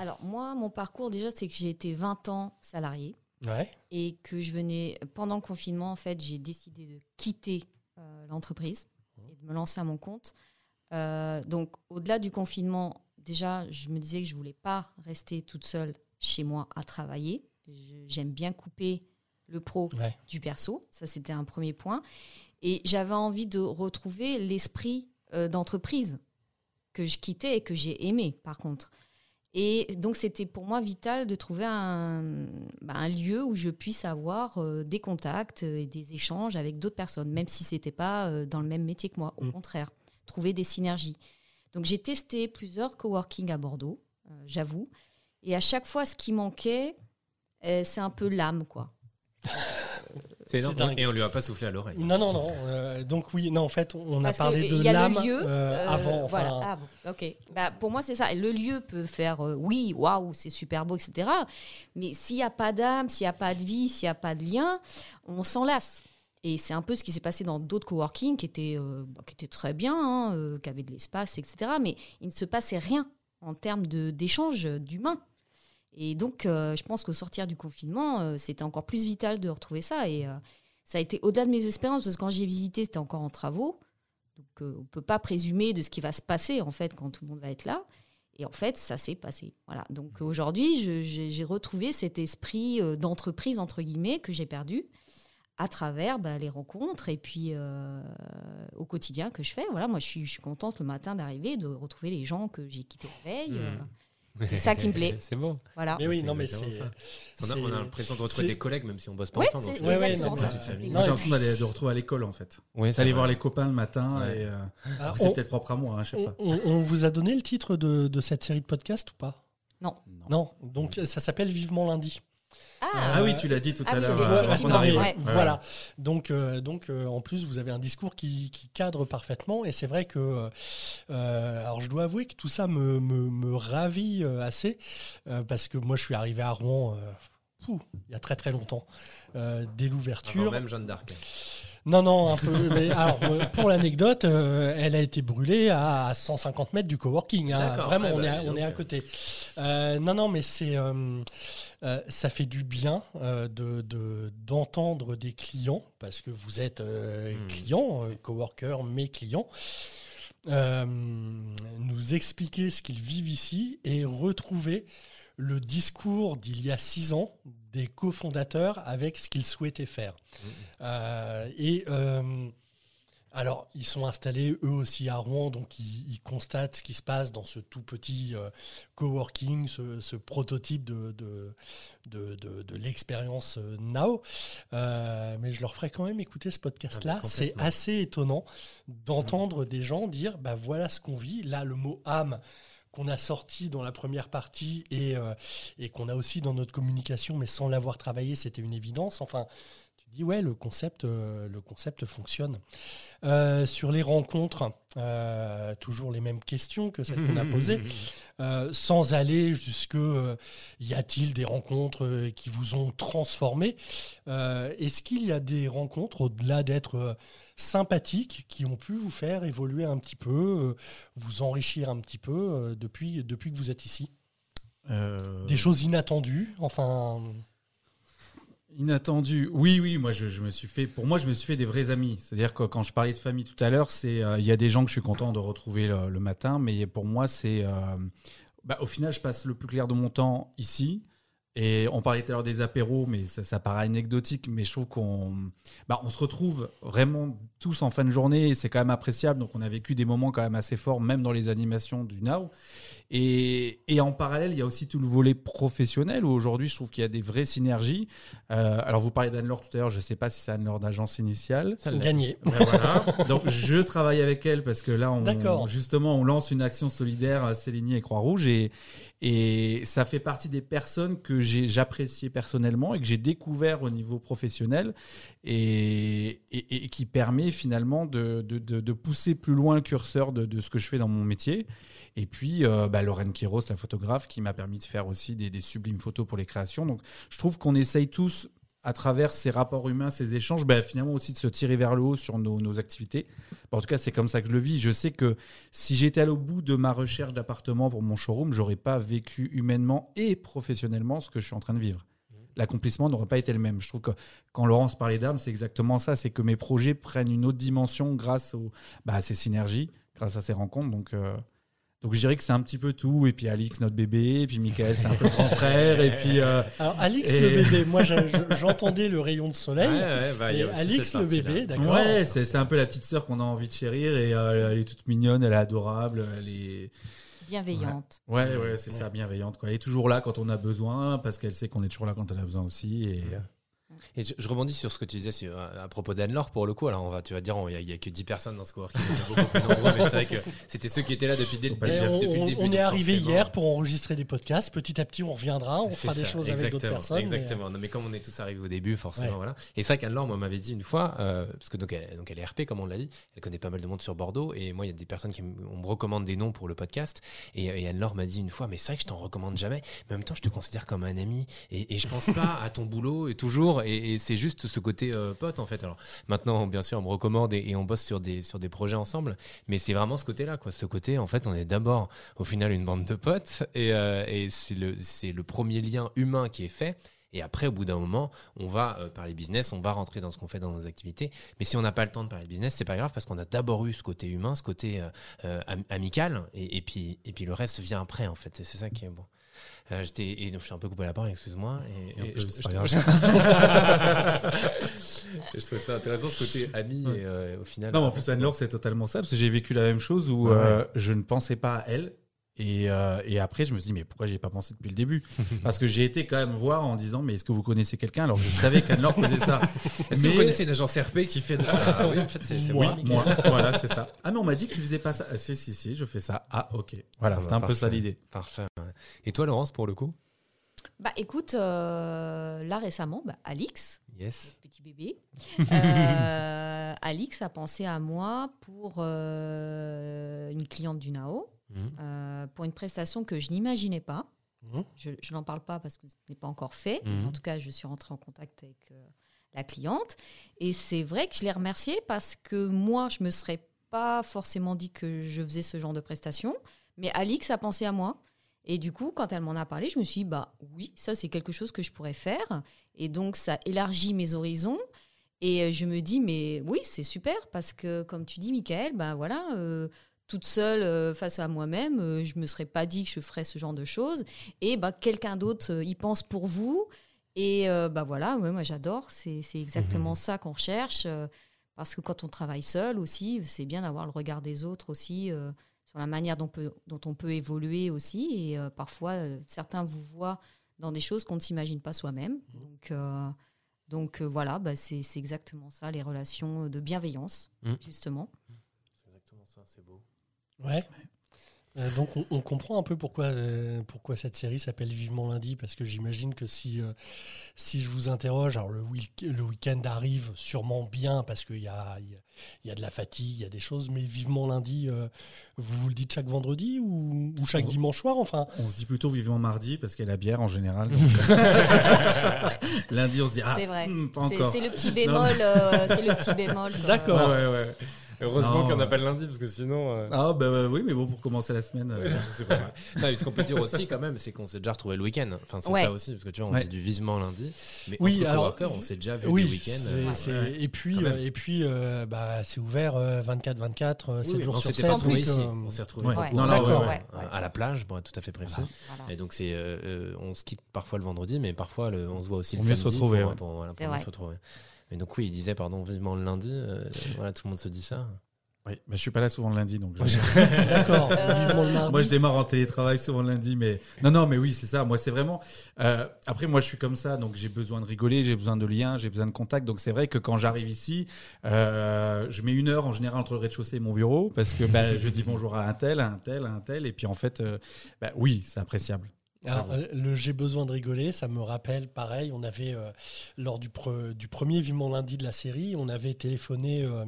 alors moi, mon parcours déjà, c'est que j'ai été 20 ans salarié Ouais. et que je venais pendant le confinement. En fait, j'ai décidé de quitter euh, l'entreprise et de me lancer à mon compte. Euh, donc, au-delà du confinement, déjà, je me disais que je voulais pas rester toute seule chez moi à travailler. J'aime bien couper le pro Ouais. du perso. Ça, c'était un premier point. Et j'avais envie de retrouver l'esprit euh, d'entreprise que je quittais et que j'ai aimé, par contre. Et donc, c'était pour moi vital de trouver un, bah, un lieu où je puisse avoir euh, des contacts et des échanges avec d'autres personnes, même si ce n'était pas euh, dans le même métier que moi. Au Mm. contraire, trouver des synergies. Donc, j'ai testé plusieurs coworking à Bordeaux, euh, j'avoue. Et à chaque fois, ce qui manquait, c'est un peu l'âme, quoi. C'est énorme. C'est dingue. Et on lui a pas soufflé à l'oreille. Non, non, non. euh, donc oui, non, en fait, on a parlé que de il y a l'âme le lieu euh, euh, avant. Enfin, voilà. Ah bon, ok. Bah, pour moi, c'est ça. Le lieu peut faire euh, oui, waouh, c'est super beau, etc. Mais s'il n'y a pas d'âme, s'il n'y a pas de vie, s'il n'y a pas de lien, on s'en lasse. Et c'est un peu ce qui s'est passé dans d'autres coworking qui étaient, euh, bah, qui étaient très bien, hein, euh, qui avaient de l'espace, etc. Mais il ne se passait rien en termes de- d'échange d'humains. Et donc, euh, je pense qu'au sortir du confinement, euh, c'était encore plus vital de retrouver ça. Et euh, ça a été au-delà de mes espérances, parce que quand j'y ai visité, c'était encore en travaux. Donc, on ne peut pas présumer de ce qui va se passer, en fait, quand tout le monde va être là. Et en fait, ça s'est passé. Voilà. Donc, aujourd'hui, je- j'ai j'ai retrouvé cet esprit d'entreprise, entre guillemets, que j'ai perdu à travers bah, les rencontres et puis au quotidien que je fais. Voilà, moi, je suis, je suis contente le matin d'arriver, de retrouver les gens que j'ai quittés la veille. euh, C'est ça qui me plaît. C'est bon. voilà. mais oui, non, mais c'est. ça. On a, c'est- on a l'impression de retrouver des collègues, même si on bosse pas Ouais, ensemble. on fait Ouais, ouais, non, non, Moi, j'ai l'impression d'aller de retrouver à l'école en fait. Oui, D'aller voir les copains le matin et euh, Ah, c'est peut-être propre à moi, hein, je sais On, pas. on- on vous a donné le titre de, de cette série de podcasts ou pas? Non. Non. Donc ça s'appelle Vivement lundi. Ah, Ah oui, tu l'as dit tout Ah à oui, l'heure. oui, euh, avant ouais. Voilà. Donc, euh, donc euh, en plus, vous avez un discours qui, qui cadre parfaitement. Et c'est vrai que, euh, alors, je dois avouer que tout ça me, me, me ravit assez euh, parce que moi, je suis arrivé à Rouen. euh, il y a très très longtemps, euh, dès Avant l'ouverture. même Jeanne d'Arc. Non, non, un peu. mais alors, euh, pour l'anecdote, euh, elle a été brûlée à 150 mètres du coworking. hein. Vraiment, on, bah, est, à, dis on est à donc. côté. Euh, non, non, mais c'est, euh, euh, ça fait du bien euh, de, de- d'entendre des clients, parce que vous êtes euh, Hmm. clients, euh, coworkers, mes clients, euh, nous expliquer ce qu'ils vivent ici et retrouver le discours d'il y a six ans des cofondateurs avec ce qu'ils souhaitaient faire. Euh, et euh, alors, ils sont installés eux aussi à Rouen, donc ils, ils constatent ce qui se passe dans ce tout petit euh, coworking, ce, ce prototype de, de, de, de- de l'expérience Now. Euh, mais je leur ferai quand même écouter ce podcast-là. Ah bah, C'est assez étonnant d'entendre des gens dire bah voilà ce qu'on vit. Là, le mot âme qu'on a sorti dans la première partie et, euh, et qu'on a aussi dans notre communication, mais sans l'avoir travaillé, c'était une évidence. Enfin, tu dit ouais, le concept, euh, le concept fonctionne. Euh, sur les rencontres, toujours les mêmes questions que celles qu'on a posées, sans aller jusque y a-t-il des rencontres qui vous ont transformé? Est-ce qu'il y a des rencontres au-delà d'être sympathiques qui ont pu vous faire évoluer un petit peu, euh, vous enrichir un petit peu euh, depuis, depuis que vous êtes ici Euh, Des choses inattendues, enfin. Inattendu. Oui, oui, moi je, je me suis fait. Pour moi, je me suis fait des vrais amis. C'est-à-dire que quand je parlais de famille tout à l'heure, c'est euh, il y a des gens que je suis content de retrouver le, le matin, mais pour moi, c'est euh, bah, au final, je passe le plus clair de mon temps ici. Et on parlait tout à l'heure des apéros, mais ça, paraît anecdotique, mais je trouve qu'on bah, on se retrouve vraiment tous en fin de journée et c'est quand même appréciable. Donc on a vécu des moments quand même assez forts, même dans les animations du Now. Et, et en parallèle, il y a aussi tout le volet professionnel où aujourd'hui, je trouve qu'il y a des vraies synergies. Euh, alors vous parlez d'Anne-Laure tout à l'heure, je ne sais pas si c'est Anne-Laure d'agence initiale. Ça l'est. Gagné. Ben voilà. Donc je travaille avec elle parce que là, on, justement, on lance une action solidaire à Céligny et Croix-Rouge et, et ça fait partie des personnes que j'appréciais personnellement et que j'ai découvert au niveau professionnel et, et, et qui permet finalement de, de, de, de pousser plus loin le curseur de, de ce que je fais dans mon métier. Et puis, euh, bah, Lorraine Quiros, la photographe, qui m'a permis de faire aussi des, sublimes photos pour les créations. Donc, je trouve qu'on essaye tous, à travers ces rapports humains, ces échanges, bah, finalement aussi de se tirer vers le haut sur nos, activités. En tout cas, c'est comme ça que je le vis. Je sais que si j'étais allé au bout de ma recherche d'appartement pour mon showroom, j'aurais pas vécu humainement et professionnellement ce que je suis en train de vivre. L'accomplissement n'aurait pas été le même. Je trouve que quand Laurence parlait d'âme, c'est exactement ça. C'est que mes projets prennent une autre dimension grâce bah, à ces synergies, grâce à ces rencontres. Donc, euh, donc je dirais que c'est un petit peu tout. Et puis Alix, notre bébé. Et puis Michael, c'est un peu grand frère. Et puis euh, Alors, Alix Et- le bébé, moi je- je- j'entendais le rayon de soleil. Ouais, ouais, bah, il y a Et aussi Alix le bébé, d'accord. ouais, c'est c'est un peu la petite sœur qu'on a envie de chérir. Et euh, elle est toute mignonne, elle est adorable, elle est Bienveillante. Ouais, ouais, c'est ça, bienveillante. Quoi. Elle est toujours là quand on a besoin, parce qu'elle sait qu'on est toujours là quand elle a besoin aussi. Et, Et je, je rebondis sur ce que tu disais sur, à propos d'Anne-Laure pour le coup. Alors on va, tu vas dire, il n'y a, que 10 personnes dans ce coworking, mais c'est vrai que c'était ceux qui étaient là depuis, dès le depuis on, début. on donc est arrivé forcément- hier pour enregistrer des podcasts. Petit à petit, on reviendra, on fera des choses avec d'autres exactement, personnes. mais, Exactement. Non, mais comme on est tous arrivés au début, forcément, Ouais. voilà. Et c'est vrai qu'Anne-Laure, moi, m'avait dit une fois, euh, parce que donc elle, donc elle est RP, comme on l'a dit, elle connaît pas mal de monde sur Bordeaux, et moi, il y a des personnes qui me, on me recommande des noms pour le podcast, et, et Anne-Laure m'a dit une fois, mais c'est vrai que je t'en recommande jamais, mais en même temps, je te considère comme un ami, et, et je pense pas à ton boulot, et toujours, et, et c'est juste ce côté euh, pote, en fait. Alors, maintenant, bien sûr, on me recommande, et, on bosse sur des, sur des projets ensemble, mais c'est vraiment ce côté-là, quoi. Ce côté, en fait, on est d'abord, au final, une bande de potes, et, euh, c'est le, c'est le premier lien humain qui est fait. Et après, au bout d'un moment, on va euh, parler business, on va rentrer dans ce qu'on fait dans nos activités. Mais si on n'a pas le temps de parler business, c'est pas grave parce qu'on a d'abord eu ce côté humain, ce côté am- amical, et, puis et puis le reste vient après en fait. C'est ça qui est bon. Euh, j'étais et donc je suis un peu coupé la parole, excuse-moi. Et, Et et peu, je, je trouvais ça intéressant ce côté ami Ouais. et euh, au final. Non, en plus, Anne-Laure, c'est totalement ça, parce que j'ai vécu la même chose où Ouais. euh, je ne pensais pas à elle. Et, euh, et après, je me suis dit, mais pourquoi j'ai pas pensé depuis le début? Parce que j'ai été quand même voir en disant, mais est-ce que vous connaissez quelqu'un? Alors, je savais qu'Anne-Laure faisait ça. Est-ce que Mais- vous connaissez une agence RP qui fait de... Ah oui, en fait, c'est c'est Oui, moi. moi, voilà, c'est ça. Ah, mais on m'a dit que tu faisais pas ça. Ah, si, si, si, je fais ça. Ah, ok. Voilà, Ah, c'était bah, un peu ça l'idée. Parfait. Et toi, Laurence, pour le coup? Bah écoute, euh, là récemment, bah, Alix, Yes. petit bébé, euh, Alix a pensé à moi pour euh, une cliente du NAO, Mhm. euh, pour une prestation que je n'imaginais pas. Mhm. Je, je n'en parle pas parce que ce n'est pas encore fait. Mhm. En tout cas, je suis rentrée en contact avec euh, la cliente. Et c'est vrai que je l'ai remerciée parce que moi, je me serais pas forcément dit que je faisais ce genre de prestation. Mais Alix a pensé à moi. Et du coup, quand elle m'en a parlé, je me suis dit, bah oui, ça c'est quelque chose que je pourrais faire. Et donc, ça élargit mes horizons. Et euh, je me dis, mais oui, c'est super parce que, comme tu dis, Michael, ben voilà, euh, toute seule euh, face à moi-même, euh, je me serais pas dit que je ferais ce genre de choses. Et bah, quelqu'un d'autre euh, y pense pour vous. Et euh, bah voilà, ouais, moi j'adore. C'est exactement ça qu'on recherche. parce que quand on travaille seul aussi, c'est bien d'avoir le regard des autres aussi sur la manière dont, peut- dont on peut évoluer aussi. Et euh, parfois, euh, certains vous voient dans des choses qu'on ne s'imagine pas soi-même. Donc, euh, donc euh, voilà, bah, c'est exactement ça, les relations de bienveillance, Mm. justement. C'est exactement ça, c'est beau. Ouais. Euh, donc on, on comprend un peu pourquoi, euh, pourquoi cette série s'appelle Vivement lundi, parce que j'imagine que si, euh, si je vous interroge, alors le, week- le week-end arrive sûrement bien, parce qu'il y a, il y, a, il y a de la fatigue, il y a des choses, mais Vivement lundi, euh, vous vous le dites chaque vendredi ou, ou chaque On- dimanche soir enfin? On se dit plutôt vivement mardi parce qu'il y a la bière en général. Lundi, on se dit ah, C'est vrai. hmm, pas C'est encore. c'est le petit bémol. euh, c'est le petit bémol. D'accord. Ouais, ouais, ouais. Heureusement Non, qu'il n'y en a ouais. pas le lundi, parce que sinon. euh, Ah bah euh, oui, mais bon pour commencer la semaine. euh, Ouais, j'avoue, c'est pas mal. Non, mais ce qu'on peut dire aussi, quand même, c'est qu'on s'est déjà retrouvé le week-end. Enfin, c'est Ouais. ça aussi, parce que tu vois, on Ouais. dit du vivement lundi. Mais Oui, entre alors- coworkers, on s'est déjà vu Oui, le week-end. et puis, euh, et puis euh, bah, c'est ouvert euh, 24-24, euh, 7 Oui, oui, jours on sur s'était 7. pas retrouvés donc, ici. euh, On s'est retrouvés Ouais. au Ouais. Non, coworker, non, ouais, ouais, ouais. à la plage, pour être tout à fait précis. Et donc c'est, on se quitte parfois le vendredi, mais parfois on se voit aussi le samedi se retrouver, pour, ouais. pour- voilà, pour C'est mieux se retrouver. Mais donc oui, il disait pardon vivement le lundi. euh, voilà, tout le monde se dit ça. Oui, mais je suis pas là souvent le lundi, donc. je- D'accord, Euh, vivement le mardi. Moi, je démarre en télétravail souvent le lundi, mais non, non, mais oui, c'est ça. Moi, c'est vraiment. euh, après, moi, je suis comme ça, donc j'ai besoin de rigoler, j'ai besoin de liens, j'ai besoin de contact. Donc, c'est vrai que quand j'arrive ici, euh, je mets une heure en général entre le rez-de-chaussée et mon bureau parce que bah, je dis bonjour à un tel, à un tel, à un tel, et puis en fait, euh, bah, oui, c'est appréciable. Alors, euh, le j'ai besoin de rigoler, ça me rappelle pareil. On avait euh, lors du, pre- du premier vivement lundi de la série, on avait téléphoné euh,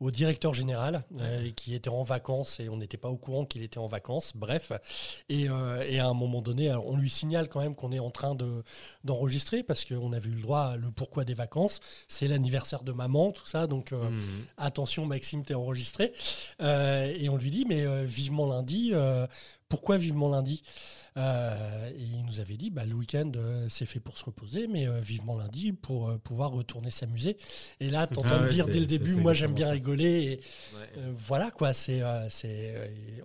au directeur général euh, qui était en vacances et on n'était pas au courant qu'il était en vacances. Bref, et, et à un moment donné, alors, on lui signale quand même qu'on est en train de d'enregistrer parce qu'on avait eu le droit à le pourquoi des vacances. C'est l'anniversaire de maman, tout ça, donc. Mhm. attention Maxime, t'es enregistré. Et on lui dit, mais vivement lundi, pourquoi vivement lundi? Euh, Et il nous avait dit, bah, le week-end, euh, c'est fait pour se reposer, mais euh, vivement lundi pour pouvoir retourner s'amuser. Et là, t'entends Ah ouais, dire dès le début, moi j'aime bien ça. rigoler. Et, Ouais. voilà quoi, c'est,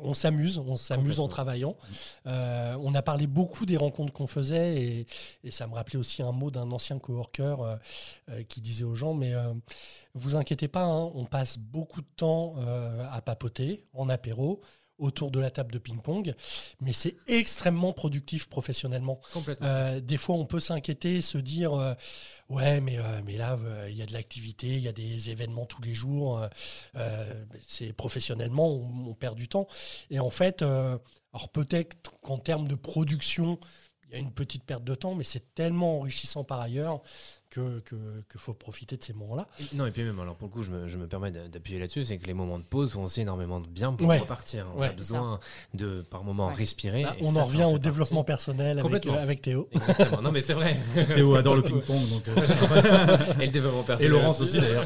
on s'amuse, on s'amuse en travaillant. On a parlé beaucoup des rencontres qu'on faisait et, et ça me rappelait aussi un mot d'un ancien coworker qui disait aux gens, mais vous inquiétez pas, hein, on passe beaucoup de temps à papoter en apéro autour de la table de ping-pong, mais c'est extrêmement productif professionnellement. Complètement. Euh, des fois, on peut s'inquiéter, se dire euh, ouais, mais euh, mais là, il y a de l'activité, il y a des événements tous les jours. c'est professionnellement, on, on perd du temps. Et en fait, alors peut-être qu'en termes de production, il y a une petite perte de temps, mais c'est tellement enrichissant par ailleurs que que, que faut profiter de ces moments-là. Et- Non, et puis même, alors pour le coup, je me, je me permets d'a- d'appuyer là-dessus, c'est que les moments de pause font aussi énormément de bien pour Ouais. repartir. On Ouais. a besoin de, par moment, Ouais. respirer. Bah, et on ça, en ça revient au développement partie. personnel avec, euh, avec Théo. Exactement. Non, mais c'est vrai. Théo adore le ping-pong, donc. euh, et le développement et personnel. Laurence aussi d'ailleurs.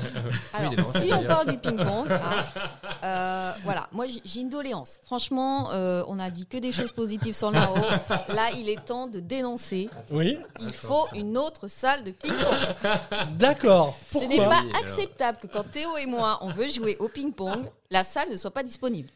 Alors, Oui, si on parle du ping-pong, hein, euh, voilà, moi j'ai- une doléance. Franchement, euh, on a dit que des choses positives sur Nao. Là, il est temps de dénoncer. Oui, Il faut une autre salle de ping-pong. d'accord. Ce n'est pas acceptable que quand Théo et moi on veut jouer au ping-pong, la salle ne soit pas disponible.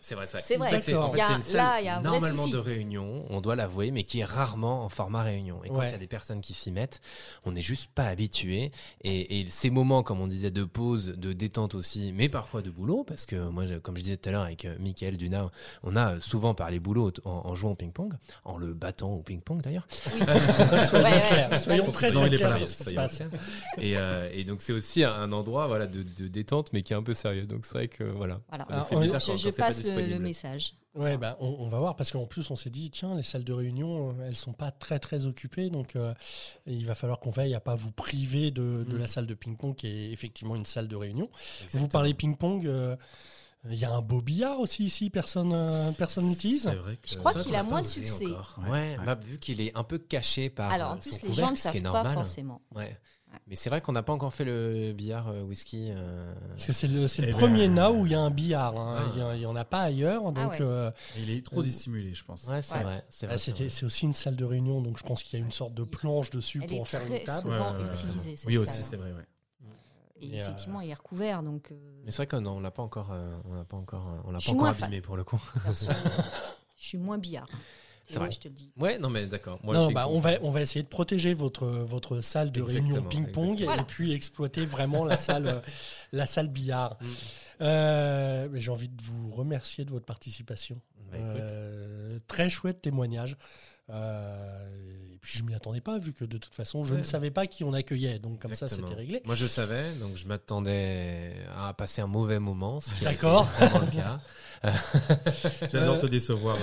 C'est vrai, c'est vrai. C'est vrai. En D'accord. c'est Il y a- une salle là, il y a un vrai normalement souci. de réunion, on doit l'avouer, mais qui est rarement en format réunion. Et quand il Ouais. y a des personnes qui s'y mettent, on n'est juste pas habitué. Et, et ces moments, comme on disait, de pause, de détente aussi, mais parfois de boulot, parce que moi, comme je disais tout à l'heure avec euh, Mickaël Duna, on a souvent parlé boulot en, en jouant au ping-pong, en le battant au ping-pong d'ailleurs. Soyons Ouais, ouais, clairs, soyons très clairs Soyons. Et, euh, et donc c'est aussi un endroit voilà de, de détente, mais qui est un peu sérieux. Donc c'est vrai que voilà. Voilà. ça Alors, fait on- bizarre Je, quand- je quand c'est pas passe le, message. Ouais, bah, on, on va voir parce qu'en plus on s'est dit tiens les salles de réunion euh, elles sont pas très très occupées donc euh, il va falloir qu'on veille à pas vous priver de, de Mm. la salle de ping-pong qui est effectivement une salle de réunion. Vous parlez ping-pong, euh, il y a un beau billard aussi ici personne euh, personne n'utilise. C'est vrai que. Je crois qu'il a moins de succès. Ouais, bah, vu qu'il est un peu caché par Alors euh, en son plus, les gens ne savent pas normal. forcément. Ouais. Mais c'est vrai qu'on n'a pas encore fait le billard euh, whisky. euh, Parce que c'est le, c'est le Eh premier now où il y a un billard. hein. Ah. Il y a- il y en a pas ailleurs donc ouais. euh, Il est trop dissimulé, je pense. Ouais, c'est Ouais. vrai. C'est bah, c'est c'était- vrai. c'est aussi une salle de réunion donc je pense qu'il y a une sorte de planche dessus Elle pour est en faire très une table. souvent Ouais, ouais, ouais. utilisée. cette Oui, aussi, salle. c'est vrai. Ouais. Et Et, euh, effectivement, il est recouvert. Donc, euh, Mais c'est vrai qu'on on l'a pas encore, euh, on l'a pas encore, euh, on l'a Je pas suis encore moins fan. abîmé pour le coup. perso, je suis moins billard. C'est vrai. je te le dis. Ouais, non mais d'accord. Moi, Non, le non, bah, on, va, ça- on va essayer de protéger votre, votre salle de réunion ping-pong et puis exploiter vraiment la salle, euh, la salle billard. Mm. Euh, mais J'ai envie de vous remercier de votre participation. Bah. Euh, très chouette témoignage. Euh, et puis je m'y attendais pas, vu que de toute façon, je Ouais. ne savais pas qui on accueillait. Donc comme ça, Exactement. c'était réglé. Moi, je savais, donc je m'attendais à passer un mauvais moment. D'accord. J'adore Euh, te décevoir.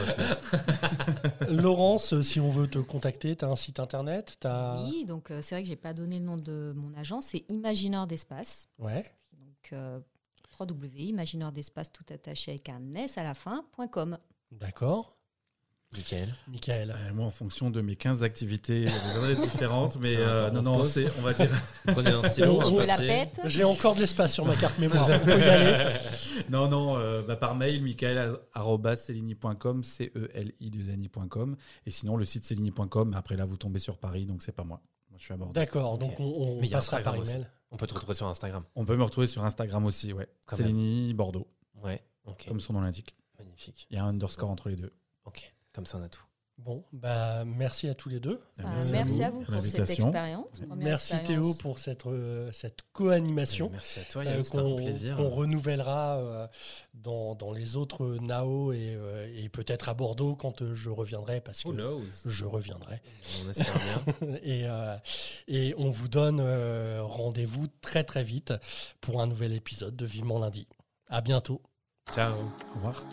Laurence, si on veut te contacter, tu as un site internet t'as... Oui, donc euh, c'est vrai que j'ai pas donné le nom de mon agence, c'est Imagineur d'espace. Ouais. Donc euh, www.imagineur d'espace tout attaché avec un S à la fin.com. D'accord. Nickel. Michael. Euh, moi, en fonction de mes 15 activités, il y a des adresses différentes, mais Ah, euh, non, non, c'est, on va dire, Prenez un stylo, un on Je me la pète. J'ai encore de l'espace sur ma carte mémoire. On peut y aller. non, non, euh, bah, par mail, michael.celini.com, C-E-L-I-2-N-I.com, et sinon le site celini.com. Après là, vous tombez sur Paris, donc c'est pas moi. Moi, je suis à Bordeaux. D'accord, donc on, passera par Instagram email. On peut te retrouver sur Instagram. On peut me retrouver sur Instagram aussi, ouais. Céline Bordeaux, Ouais, ok. comme son nom l'indique. Magnifique. Il y a un underscore entre les deux. Ok, comme ça on a tout. Bon, bah merci à tous les deux. Bah, Merci merci à à vous pour cette expérience. Merci expérience. Théo pour cette, euh, cette co-animation. Merci à toi, Yann, euh, qu'on plaisir. qu'on renouvellera euh, dans, dans les autres NAO et, euh, et peut-être à Bordeaux quand euh, je reviendrai parce que Who knows? je reviendrai. On espère bien. et, euh, et on vous donne euh, rendez-vous très très vite pour un nouvel épisode de Vivement lundi. À bientôt. Ciao. Au revoir.